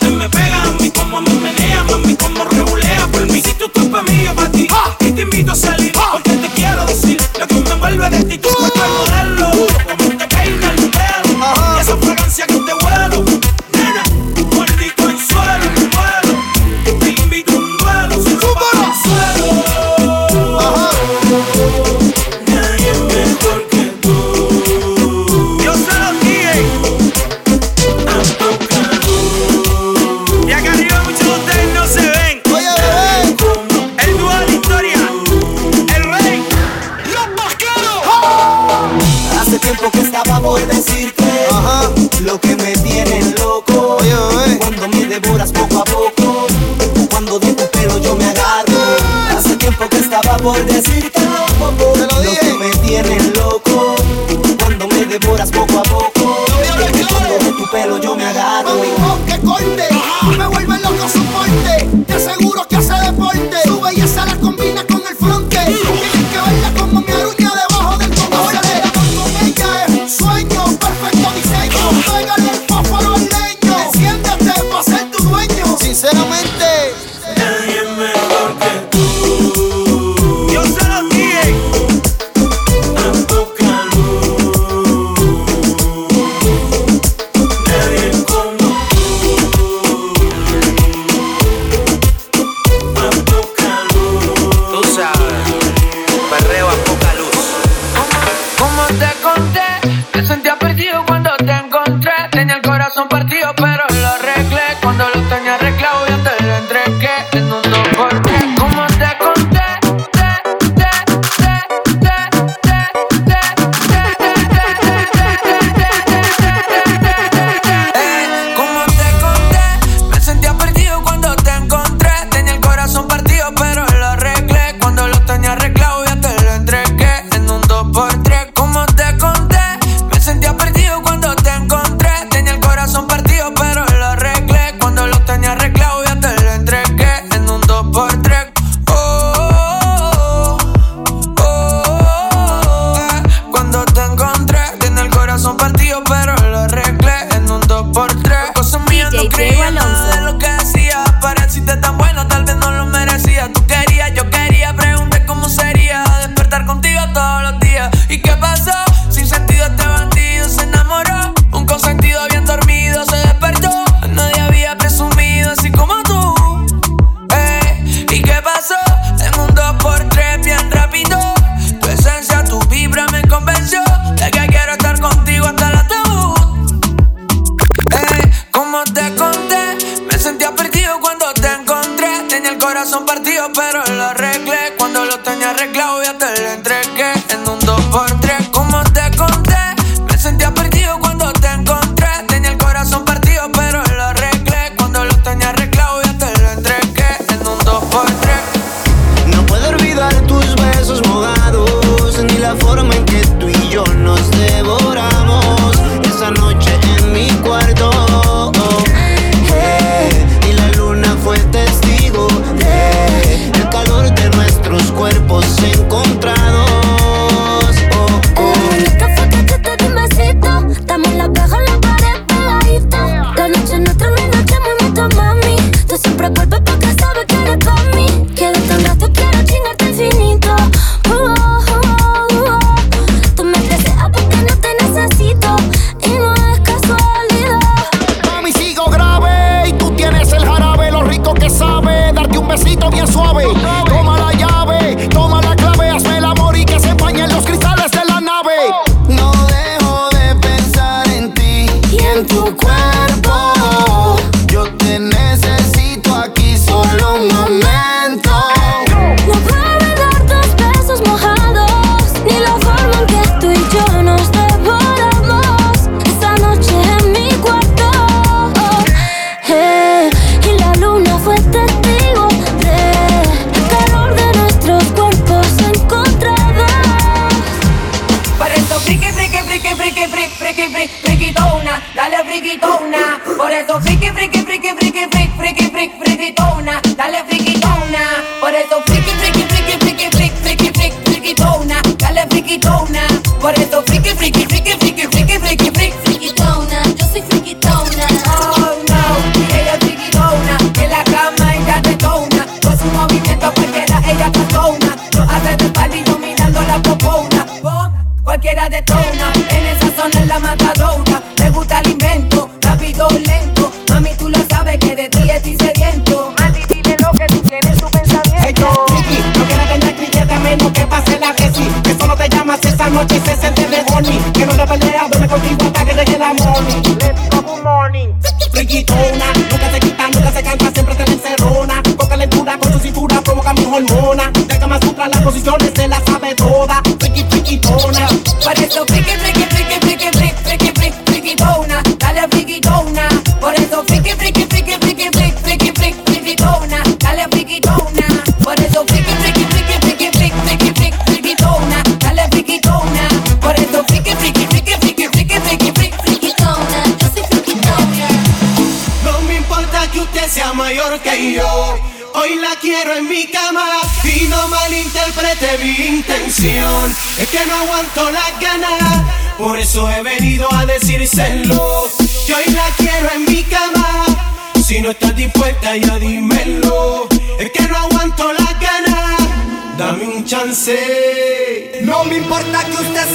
Te me pega a mí como me menea, mami como regulea por mí. Si tú estás pa' mí, yo pa' ti. Y te invito a salir porque te quiero decir lo que me envuelve de ti. Tu cuerpo modelo, como te peina el pelo. Y esa fragancia que sabor desse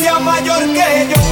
sea mayor que yo.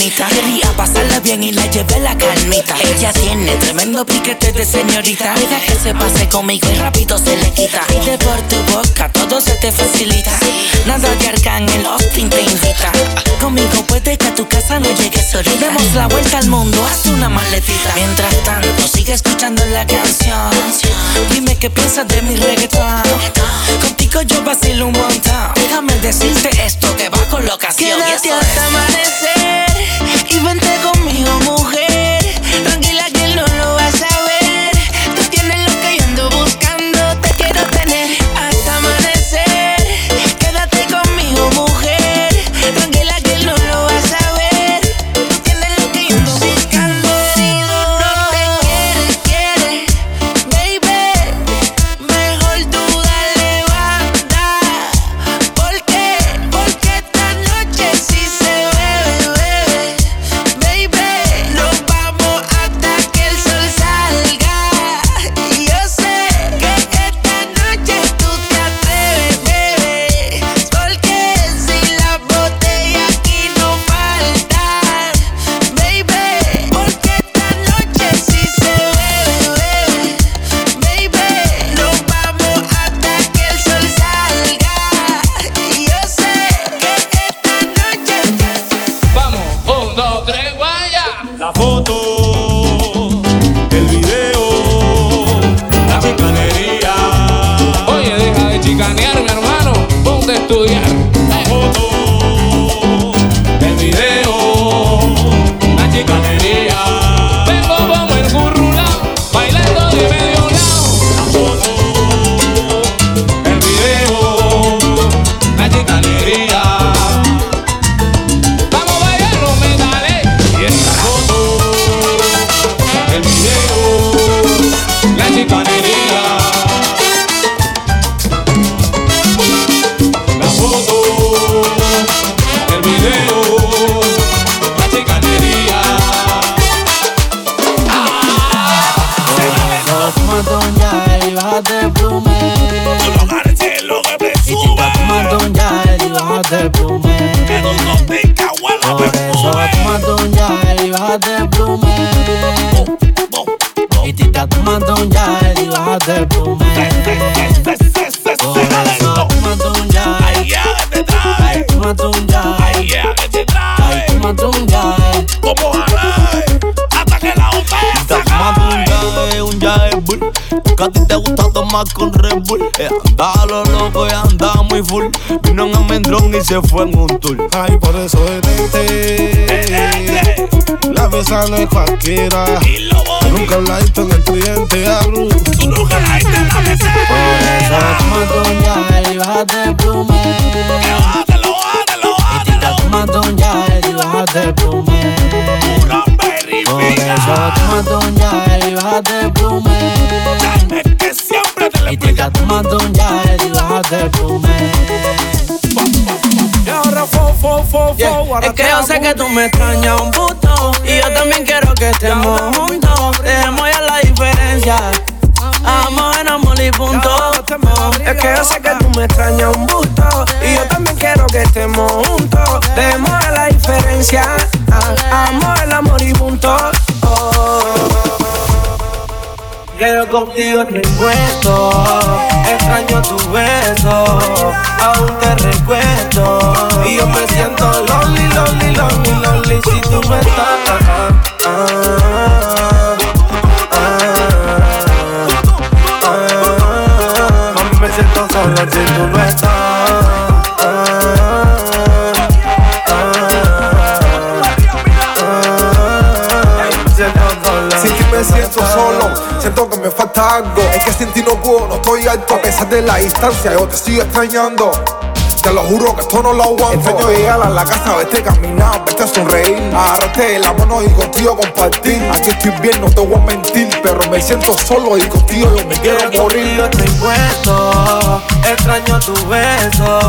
Quería pasarla bien y le llevé la calmita. Ella tiene tremendo piquete de señorita. Deja que se pase conmigo y rápido se le quita. Pide por tu boca, todo se te facilita. Nada de arcángel, Austin te invita. Conmigo puede que a tu casa no llegues ahorita. Demos la vuelta al mundo, haz una maletita. Mientras tanto, sigue escuchando la canción. Dime qué piensas de mi reggaetón. Contigo yo vacilo un montón. Déjame decirte esto que va con la ocasión. y Quédate eso hasta amanecer y vente conmigo, mujer. Tomar con Red Bull eh, Andaba lo loco y andaba muy full Vino en almendrón y se fue en un tour Ay, por eso detente. La mesa no es cualquiera. Nunca hablaste en el cliente. Tú nunca hablaste en la mesa. Por eso ya y bájate el plume. Y tira fumadón ya y bájate el plume. Por eso fumadón ya y bájate el plume. Y tira fumadón ya el plume. Y ahora fo, fo, fo, fo, Es que yo sé que tú me extrañas un puto. Y yo también quiero que estemos juntos. Dejemos ya la diferencia. Amor, en amor y punto. Es que yo sé que tú me extrañas un busto Y yo también quiero que estemos juntos. Dejemos la diferencia. Amor, el amor y punto. Oh. Quiero contigo te encuentro Extraño tu beso Es que sin ti no puedo, no estoy alto. A pesar de la distancia, yo te sigo extrañando. Te lo juro que esto no lo aguanto. Extraño llegar a la casa, verte caminar, verte sonreír. Agarrarte la mano y contigo compartir. Aquí estoy bien, no te voy a mentir. Pero me siento solo y contigo yo me quiero morir. Yo extraño tu beso,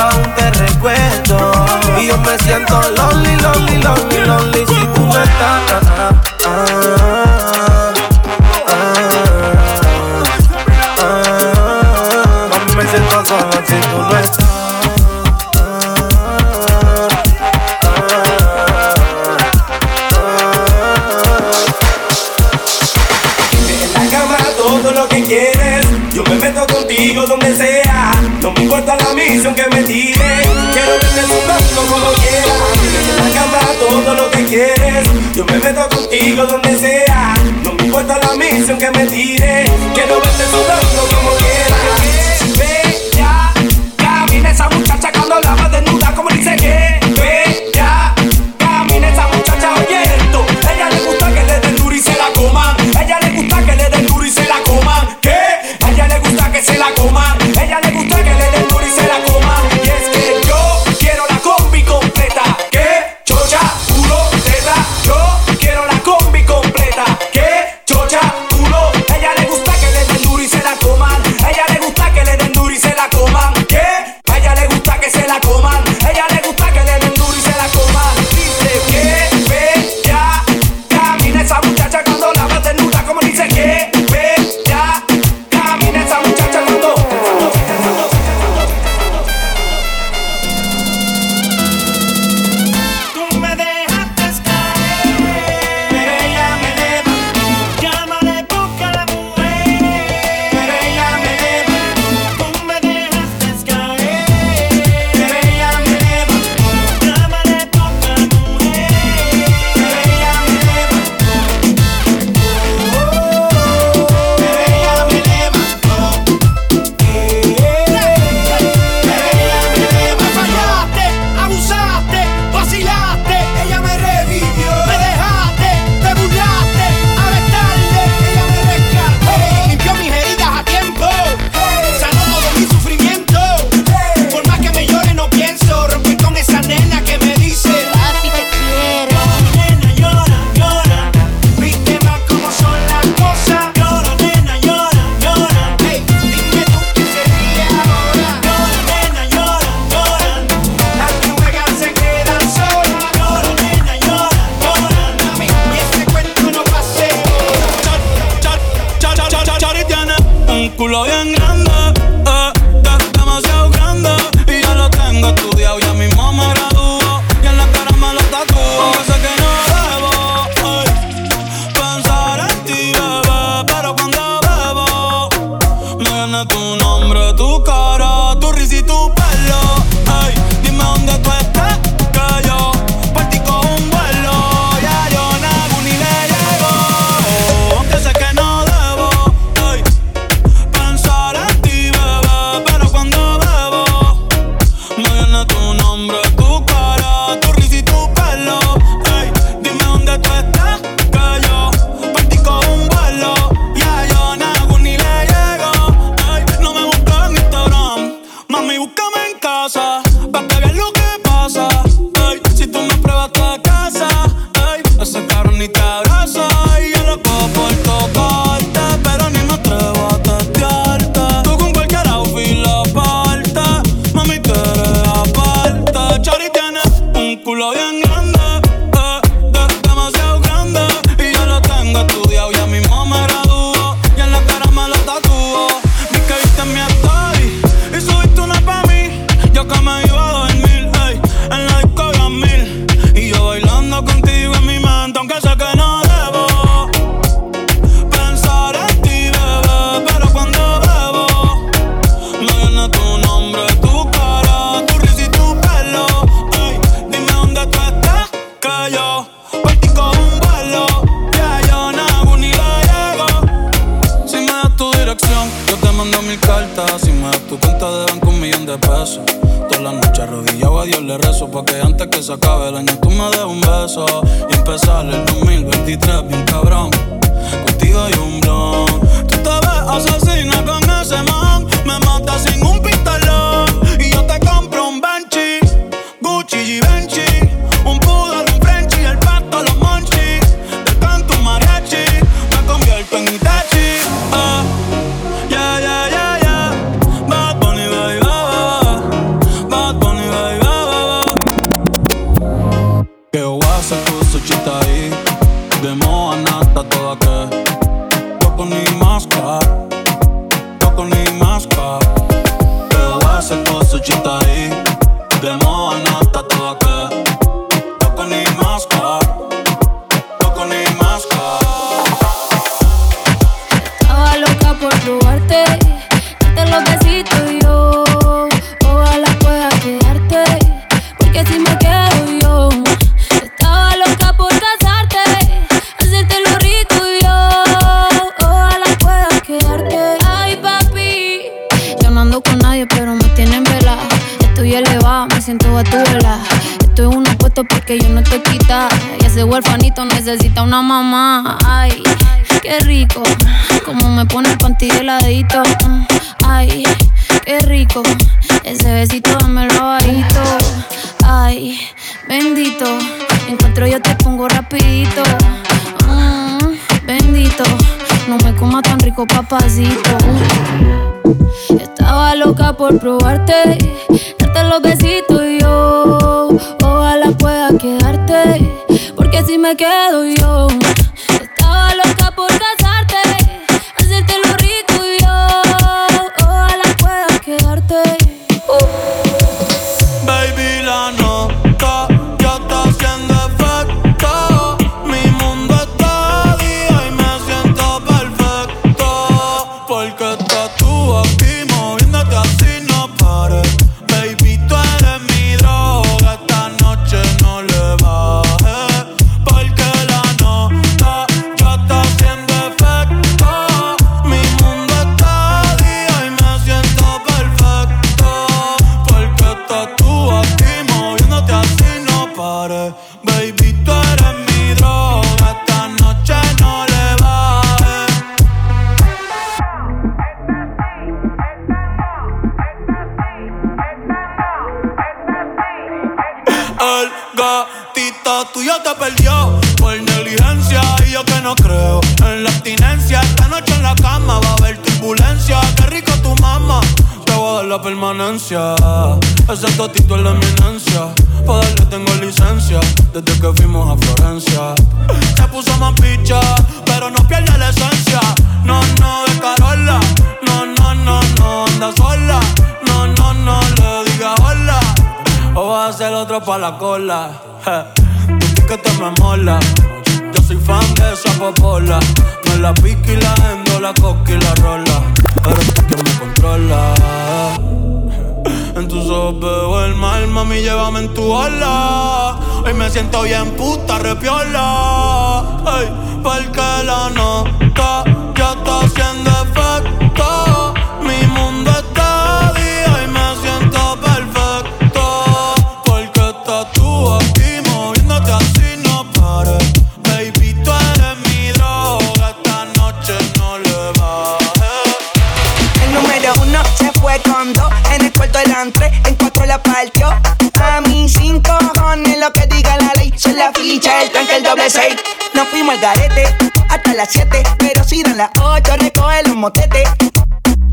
aún te recuerdo. Y yo me siento lonely, lonely, lonely, lonely si tú no estás. Ah, ah, ah, No me importa la misión que me tire. Quiero verte sudando como quieras. En la cama todo lo que quieres. Yo me meto contigo donde sea. No me importa la misión que me tire. Quiero verte sudando como quieras. Ve ya, camina esa muchacha cuando la Ojos veo el mal, mami, llévame en tu ola. Hoy me siento bien puta, repiola. Ey, porque la nota ya está haciendo la ficha, el tranque, el doble seis. Nos fuimos al garete hasta las siete. Pero si dan las ocho, recoge los motetes.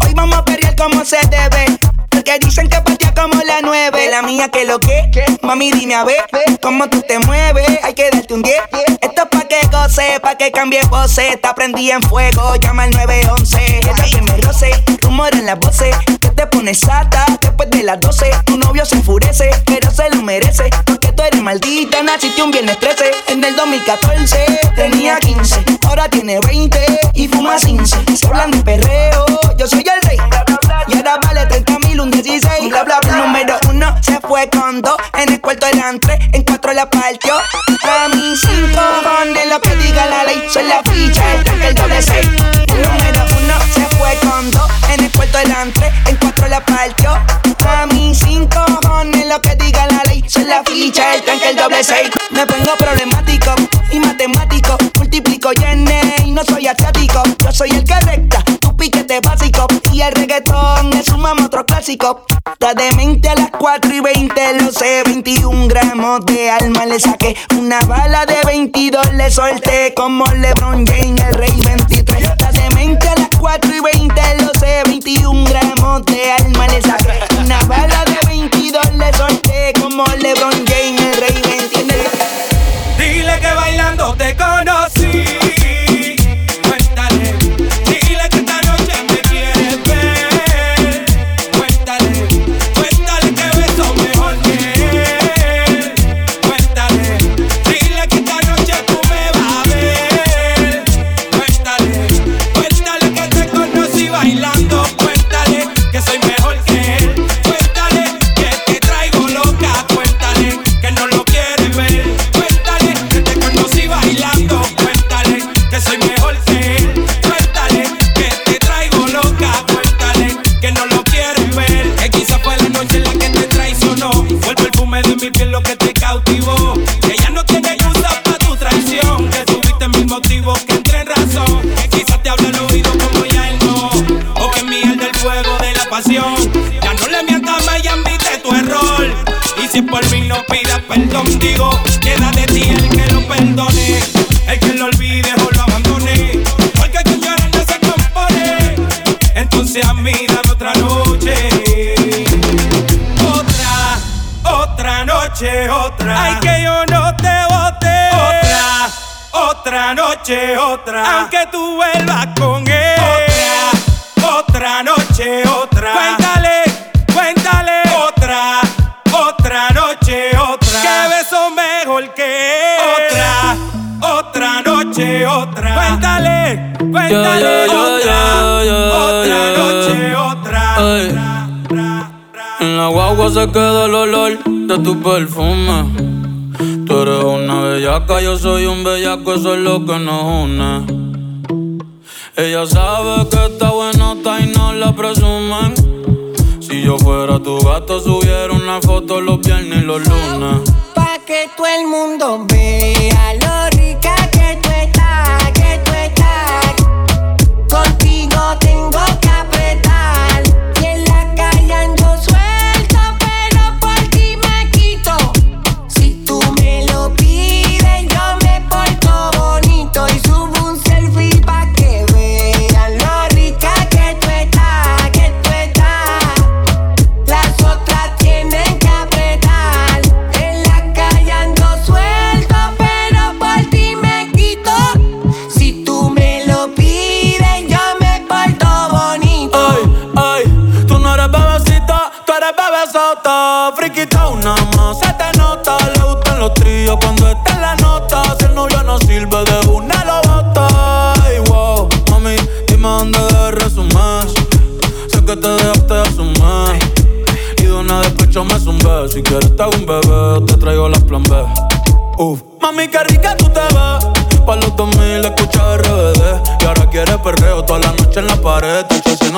Hoy vamos a pelear como se debe. Porque dicen que partía como la nueve. La mía que lo que, mami dime a ver cómo tú te mueves. Hay que darte un 10. Esto es pa' que goce, pa' que cambie pose. Está prendida en fuego, llama al 911. Ella que me roce, rumor en las voces. Que te pones sata después de las 12. Tu novio se enfurece, pero se lo merece. Porque tú eres maldita, naciste un viernes 13. En el 2014 tenía 15, ahora tiene 20 y fuma 15. Se hablan de perreo, yo soy el rey. Y ahora vale 30 mil, un 16. Bla, bla, bla. Número uno se fue con dos. En el cuarto eran tres, en cuatro la partió. A mí cinco cojones lo que diga la ley. Soy la ficha, el el doble seis. El número uno se fue con dos. En el cuarto eran tres, en cuatro la partió. Mí cinco cojones lo que diga la ley. Soy la ficha, el tanque, el doble seis. Me pongo problemático y matemático. Multiplico y y no soy asiático. Yo soy el que recta, tu piquete básico. Y el reggaetón es un otro clásico. Está demente a las 4 y 20, lo sé. 21 gramos de alma le saqué. Una bala de 22 le solté. Como LeBron James, el rey 23. Está demente a las 4 y 20, lo sé. 21 gramos de alma le saqué. Bala de 22 le solté. Como LeBron James, el rey pasión. Ya no le mientas más y admite tu error. Y si por mí no pidas perdón, digo, queda de ti el que lo perdone, el que lo olvide o lo abandone. Porque quien llora no se compone. Entonces a mí dame otra noche. Otra, otra noche, otra. Ay, que yo no te bote. Otra, otra noche, otra. Aunque tú vuelvas con él. Otra, otra noche, otra. Cuéntale, cuéntale. Otra, otra noche, otra. Que beso mejor que. Otra, otra noche, otra. Cuéntale, cuéntale. yo, yo, otra, yo, yo, otra yo. noche, otra. Ay. En la guagua se queda el olor de tu perfume. Tú eres una bellaca, yo soy un bellaco, eso es lo que nos une. Ella sabe que está buenota y no la presumen. Si yo fuera tu gato, subiera una foto los viernes y los lunes. Pa' que todo el mundo vea lo rica que tú estás,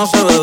no se ve.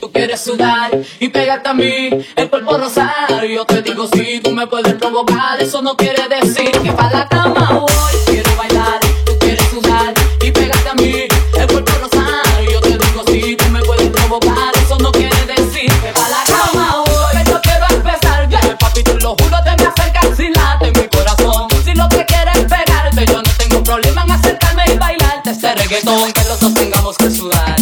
quieres sudar y pegarte a mí el cuerpo rosado. Yo te digo si tú me puedes provocar, eso no quiere decir que para la cama voy. Quiero bailar, tú quieres sudar y pegarte a mí el cuerpo rosado. Yo te digo si tú me puedes provocar, eso no quiere decir que para la cama voy. Pero yo quiero empezar, ya yeah. papi te lo juro te me acercas si late en mi corazón. Si lo que quieres es pegarte, yo no tengo problema en acercarme y bailarte ese reggaetón. Que los dos tengamos que sudar.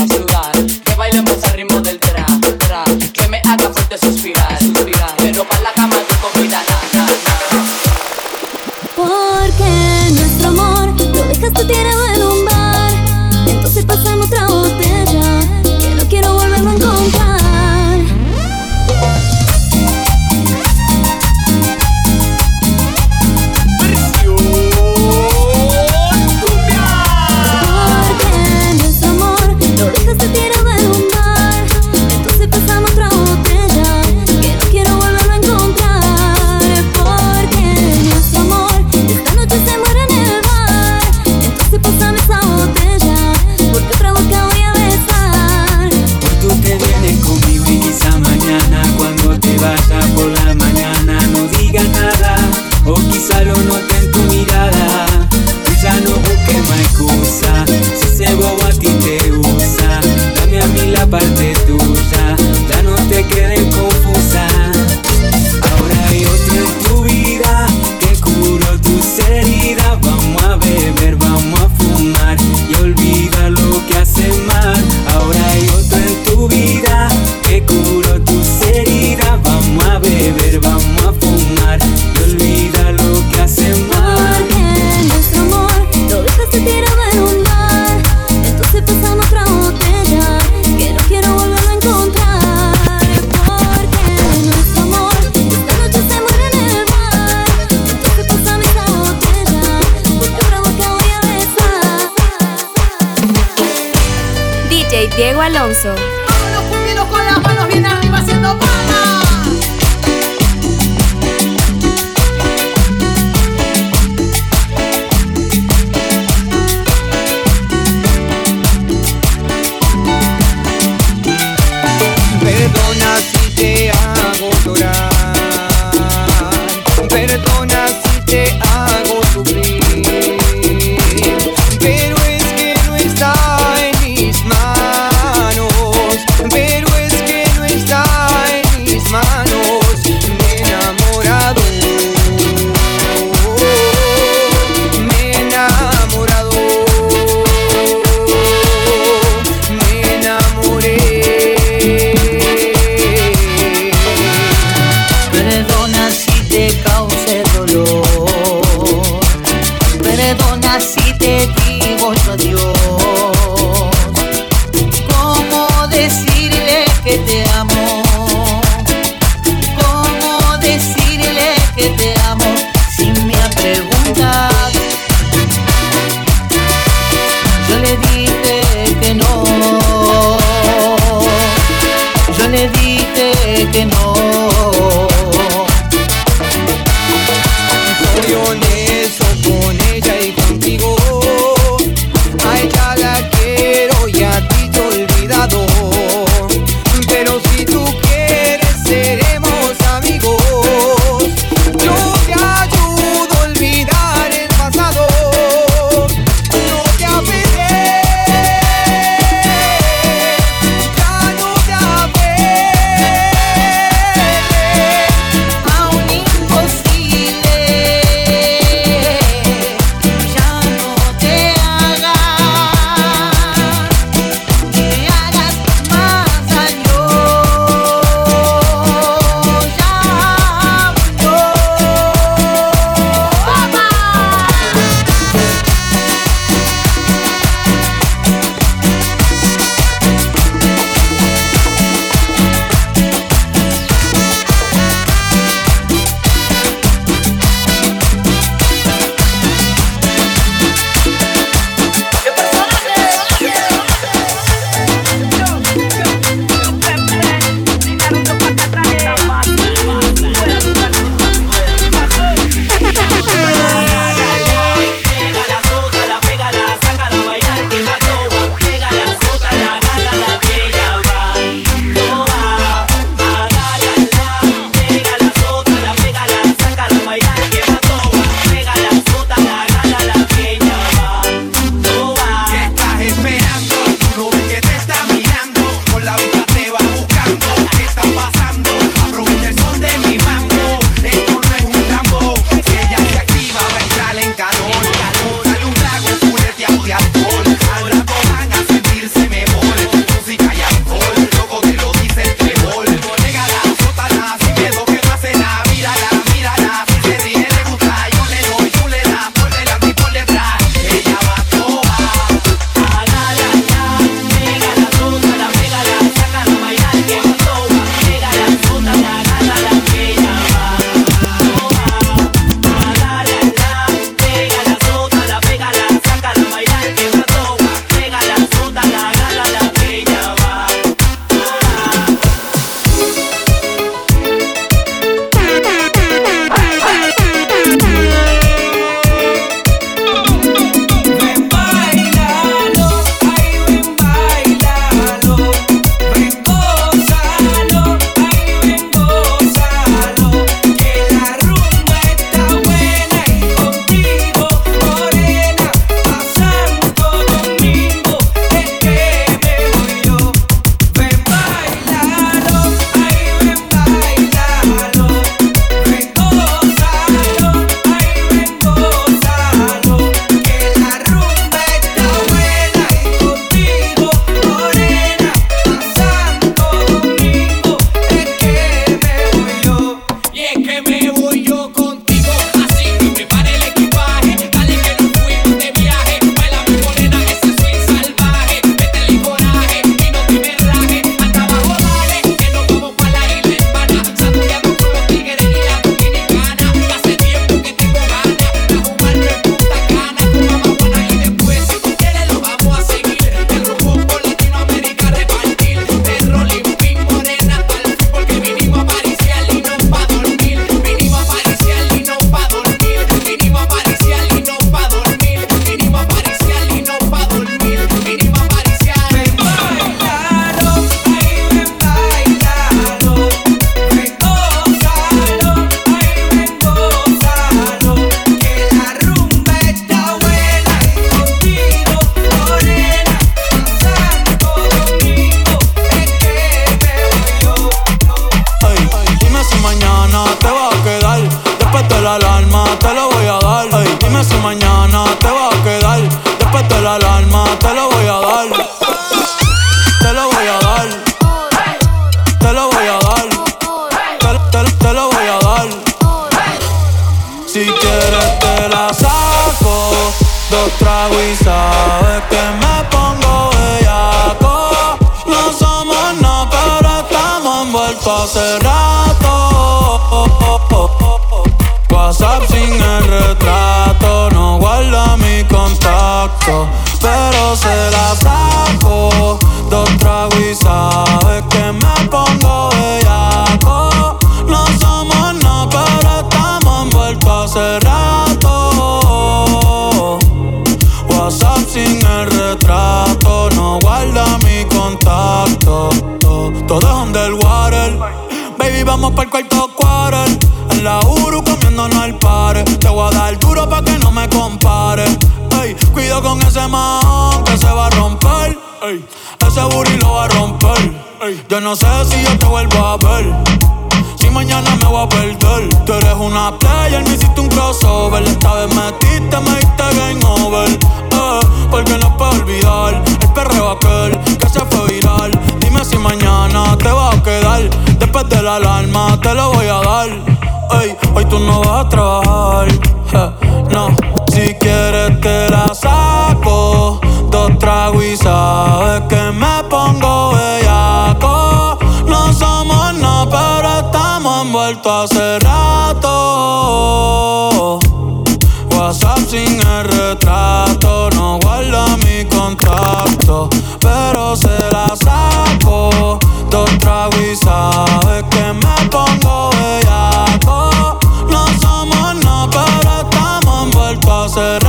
cerrar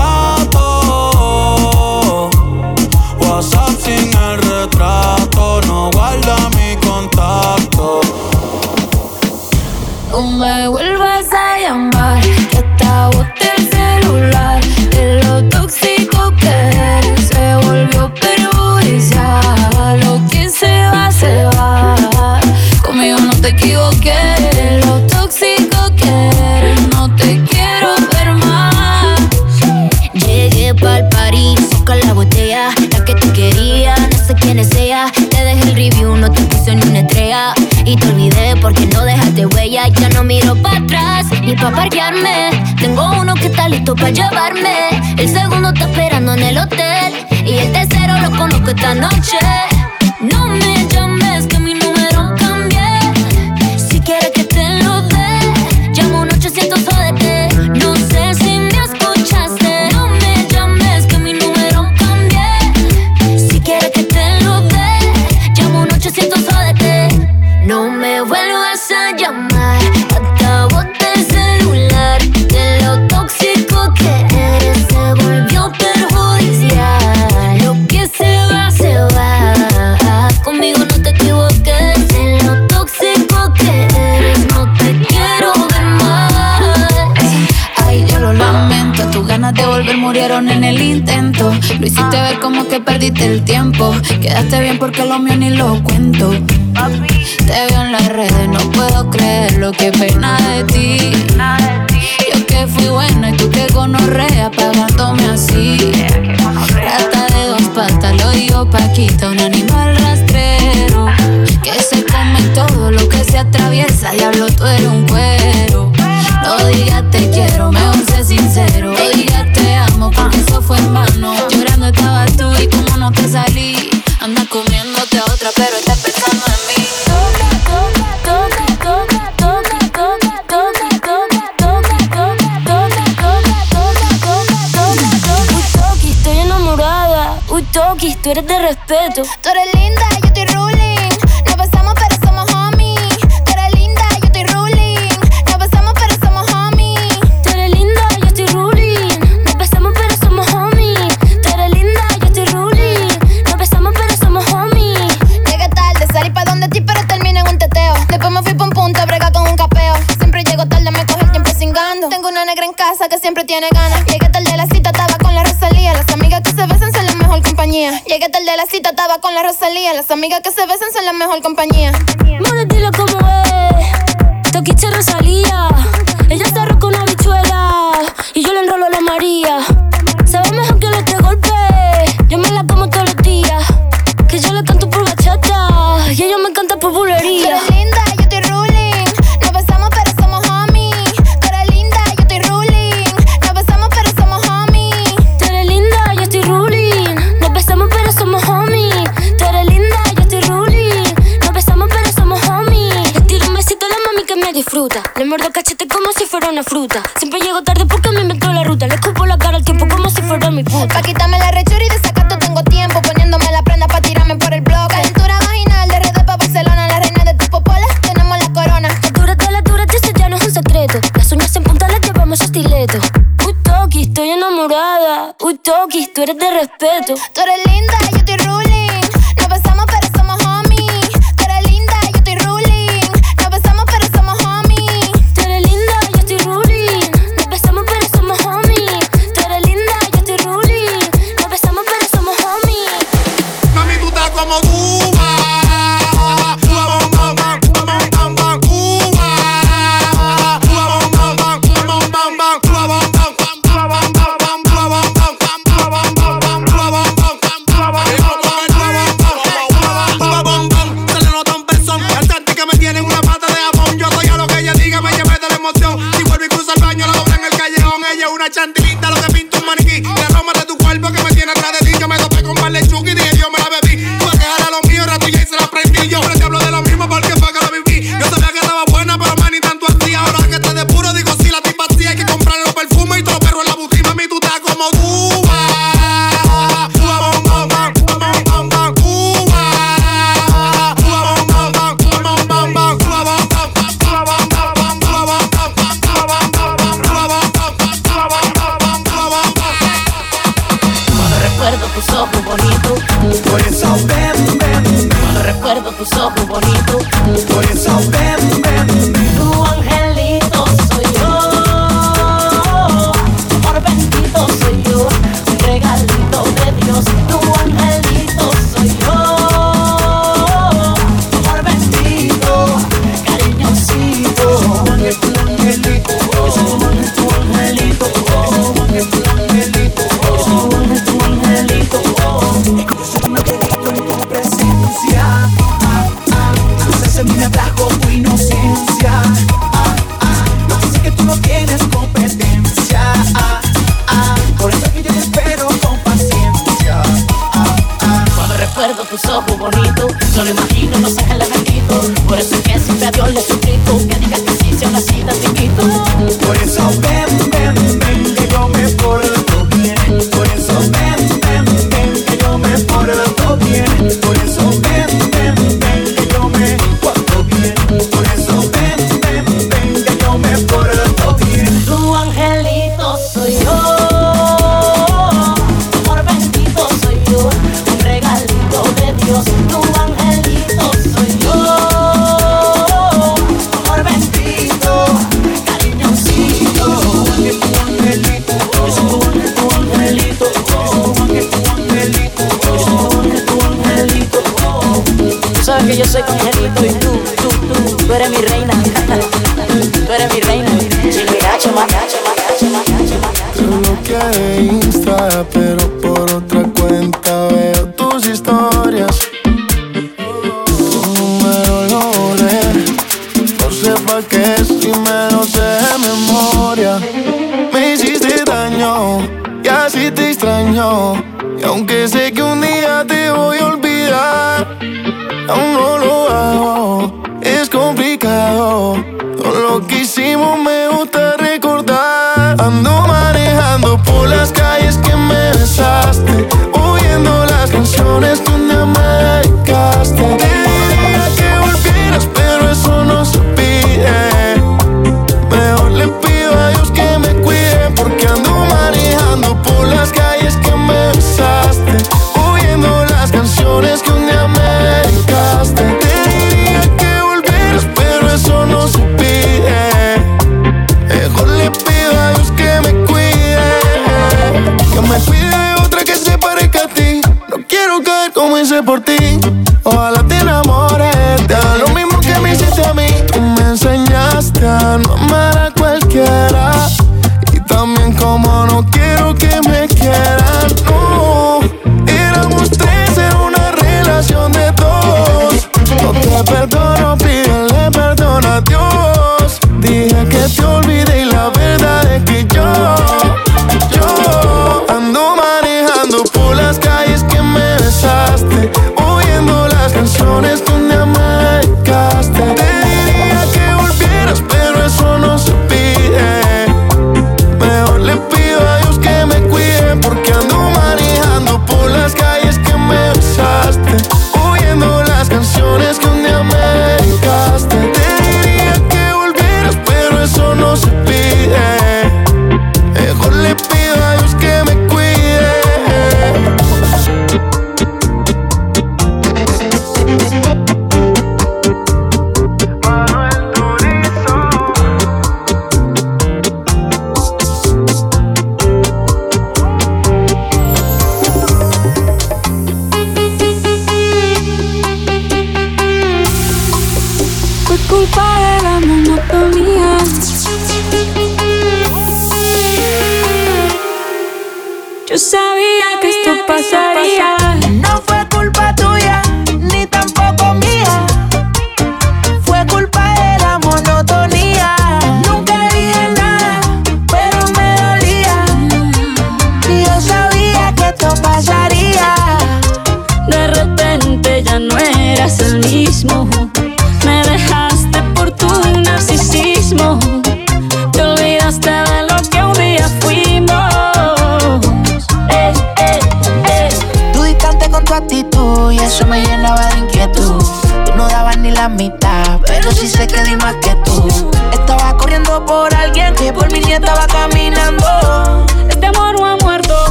porque lo mío ni lo cuento. Te veo en las redes, no puedo creer lo que pena de ti. chandilita lo que pinta.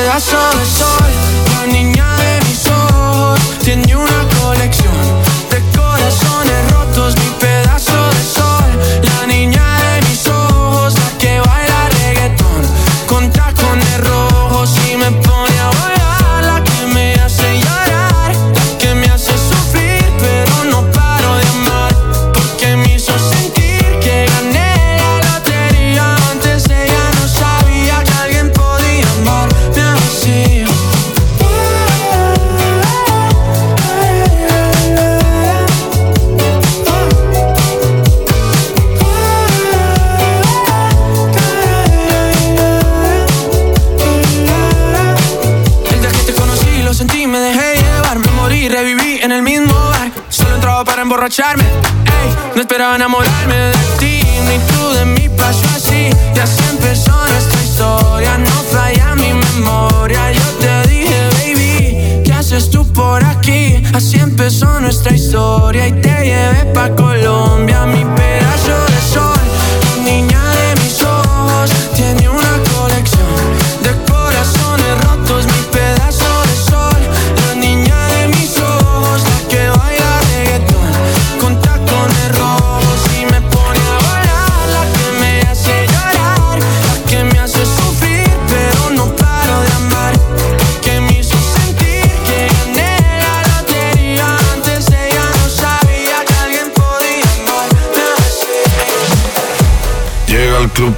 Pedazo de sol, la niña de mis ojos, tiene una colección de corazones rotos. Me dejé llevar, me morí, reviví en el mismo bar. Solo entraba para emborracharme, ey, no esperaba enamorarme de ti, ni tú de mí pasó así. Y así empezó nuestra historia, no falla mi memoria. Yo te dije, baby, ¿qué haces tú por aquí? Así empezó nuestra historia y te llevé pa' Colombia, mi pedazo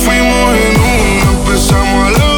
fuimos en uno, empezamos a la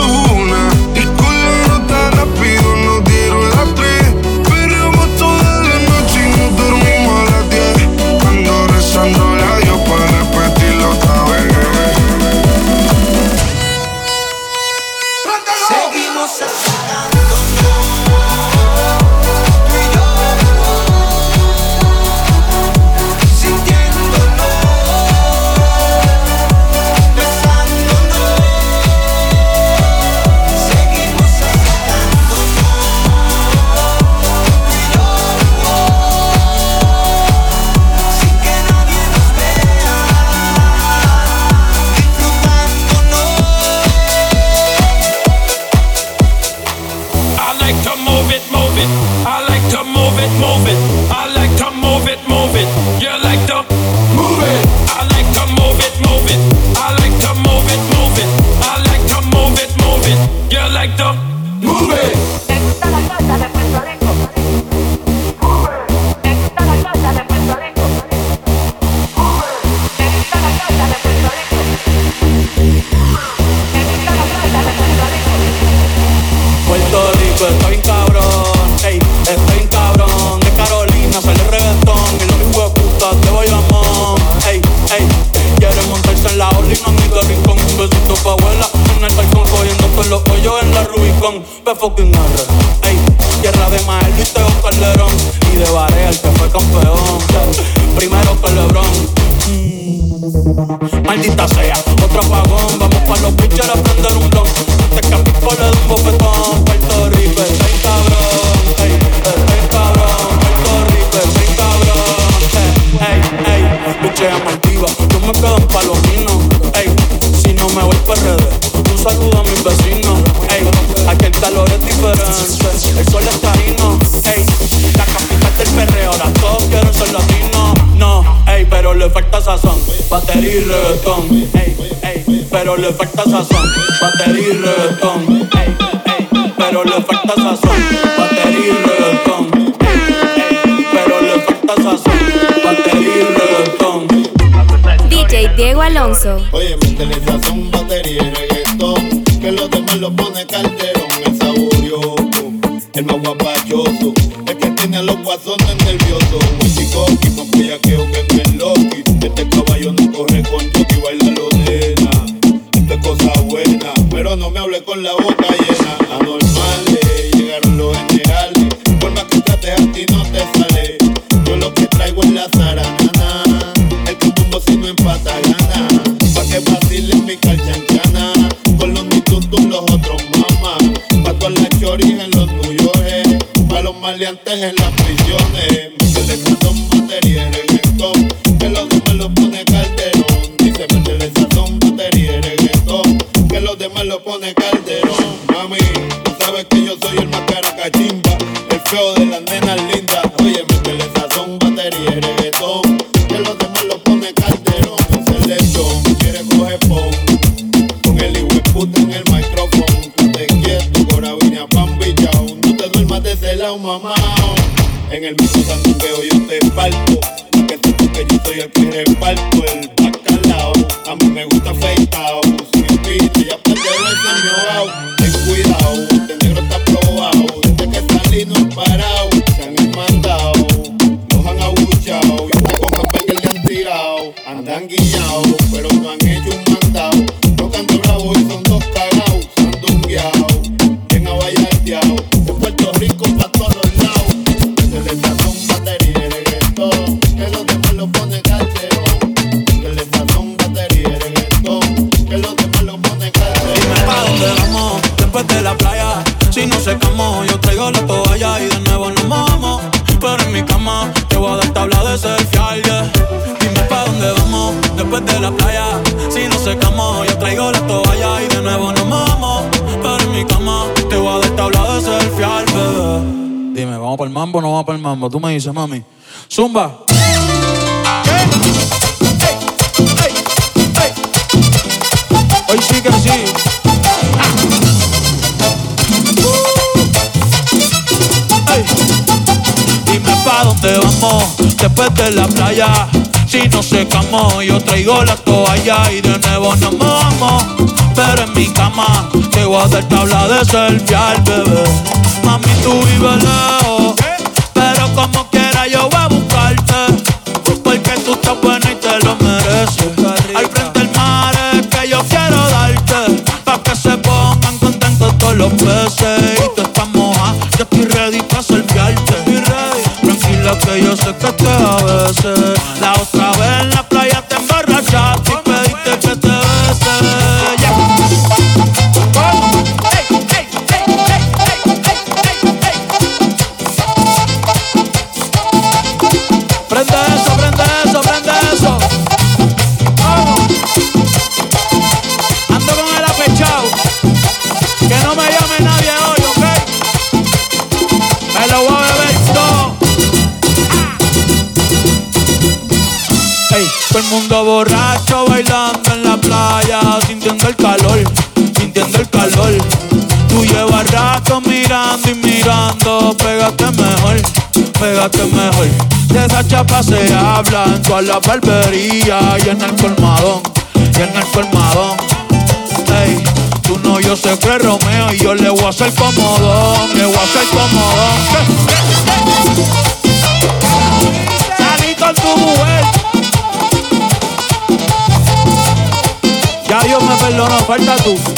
Pa' que vacile mi calchancana. Con los mitutos los otros mamas. Pa' todas las choris en los tuyos. Eh. Pa' los maleantes en las prisiones. Mami. Zumba. Hoy sí que sí. Dime pa' dónde vamos después de la playa. Si no secamos, yo traigo la toalla y de nuevo nos mojamos. Pero en mi cama te voy a dar tabla de selfie al bebé. Mami, tú vives lejos, Porque toda la barbería y en el colmadón, y en el colmadón. Ey, tú no, yo que es Romeo y yo le voy a hacer comodón, le voy a hacer comodón. Salí con tu mujer. Ya Dios me perdonó, falta tú.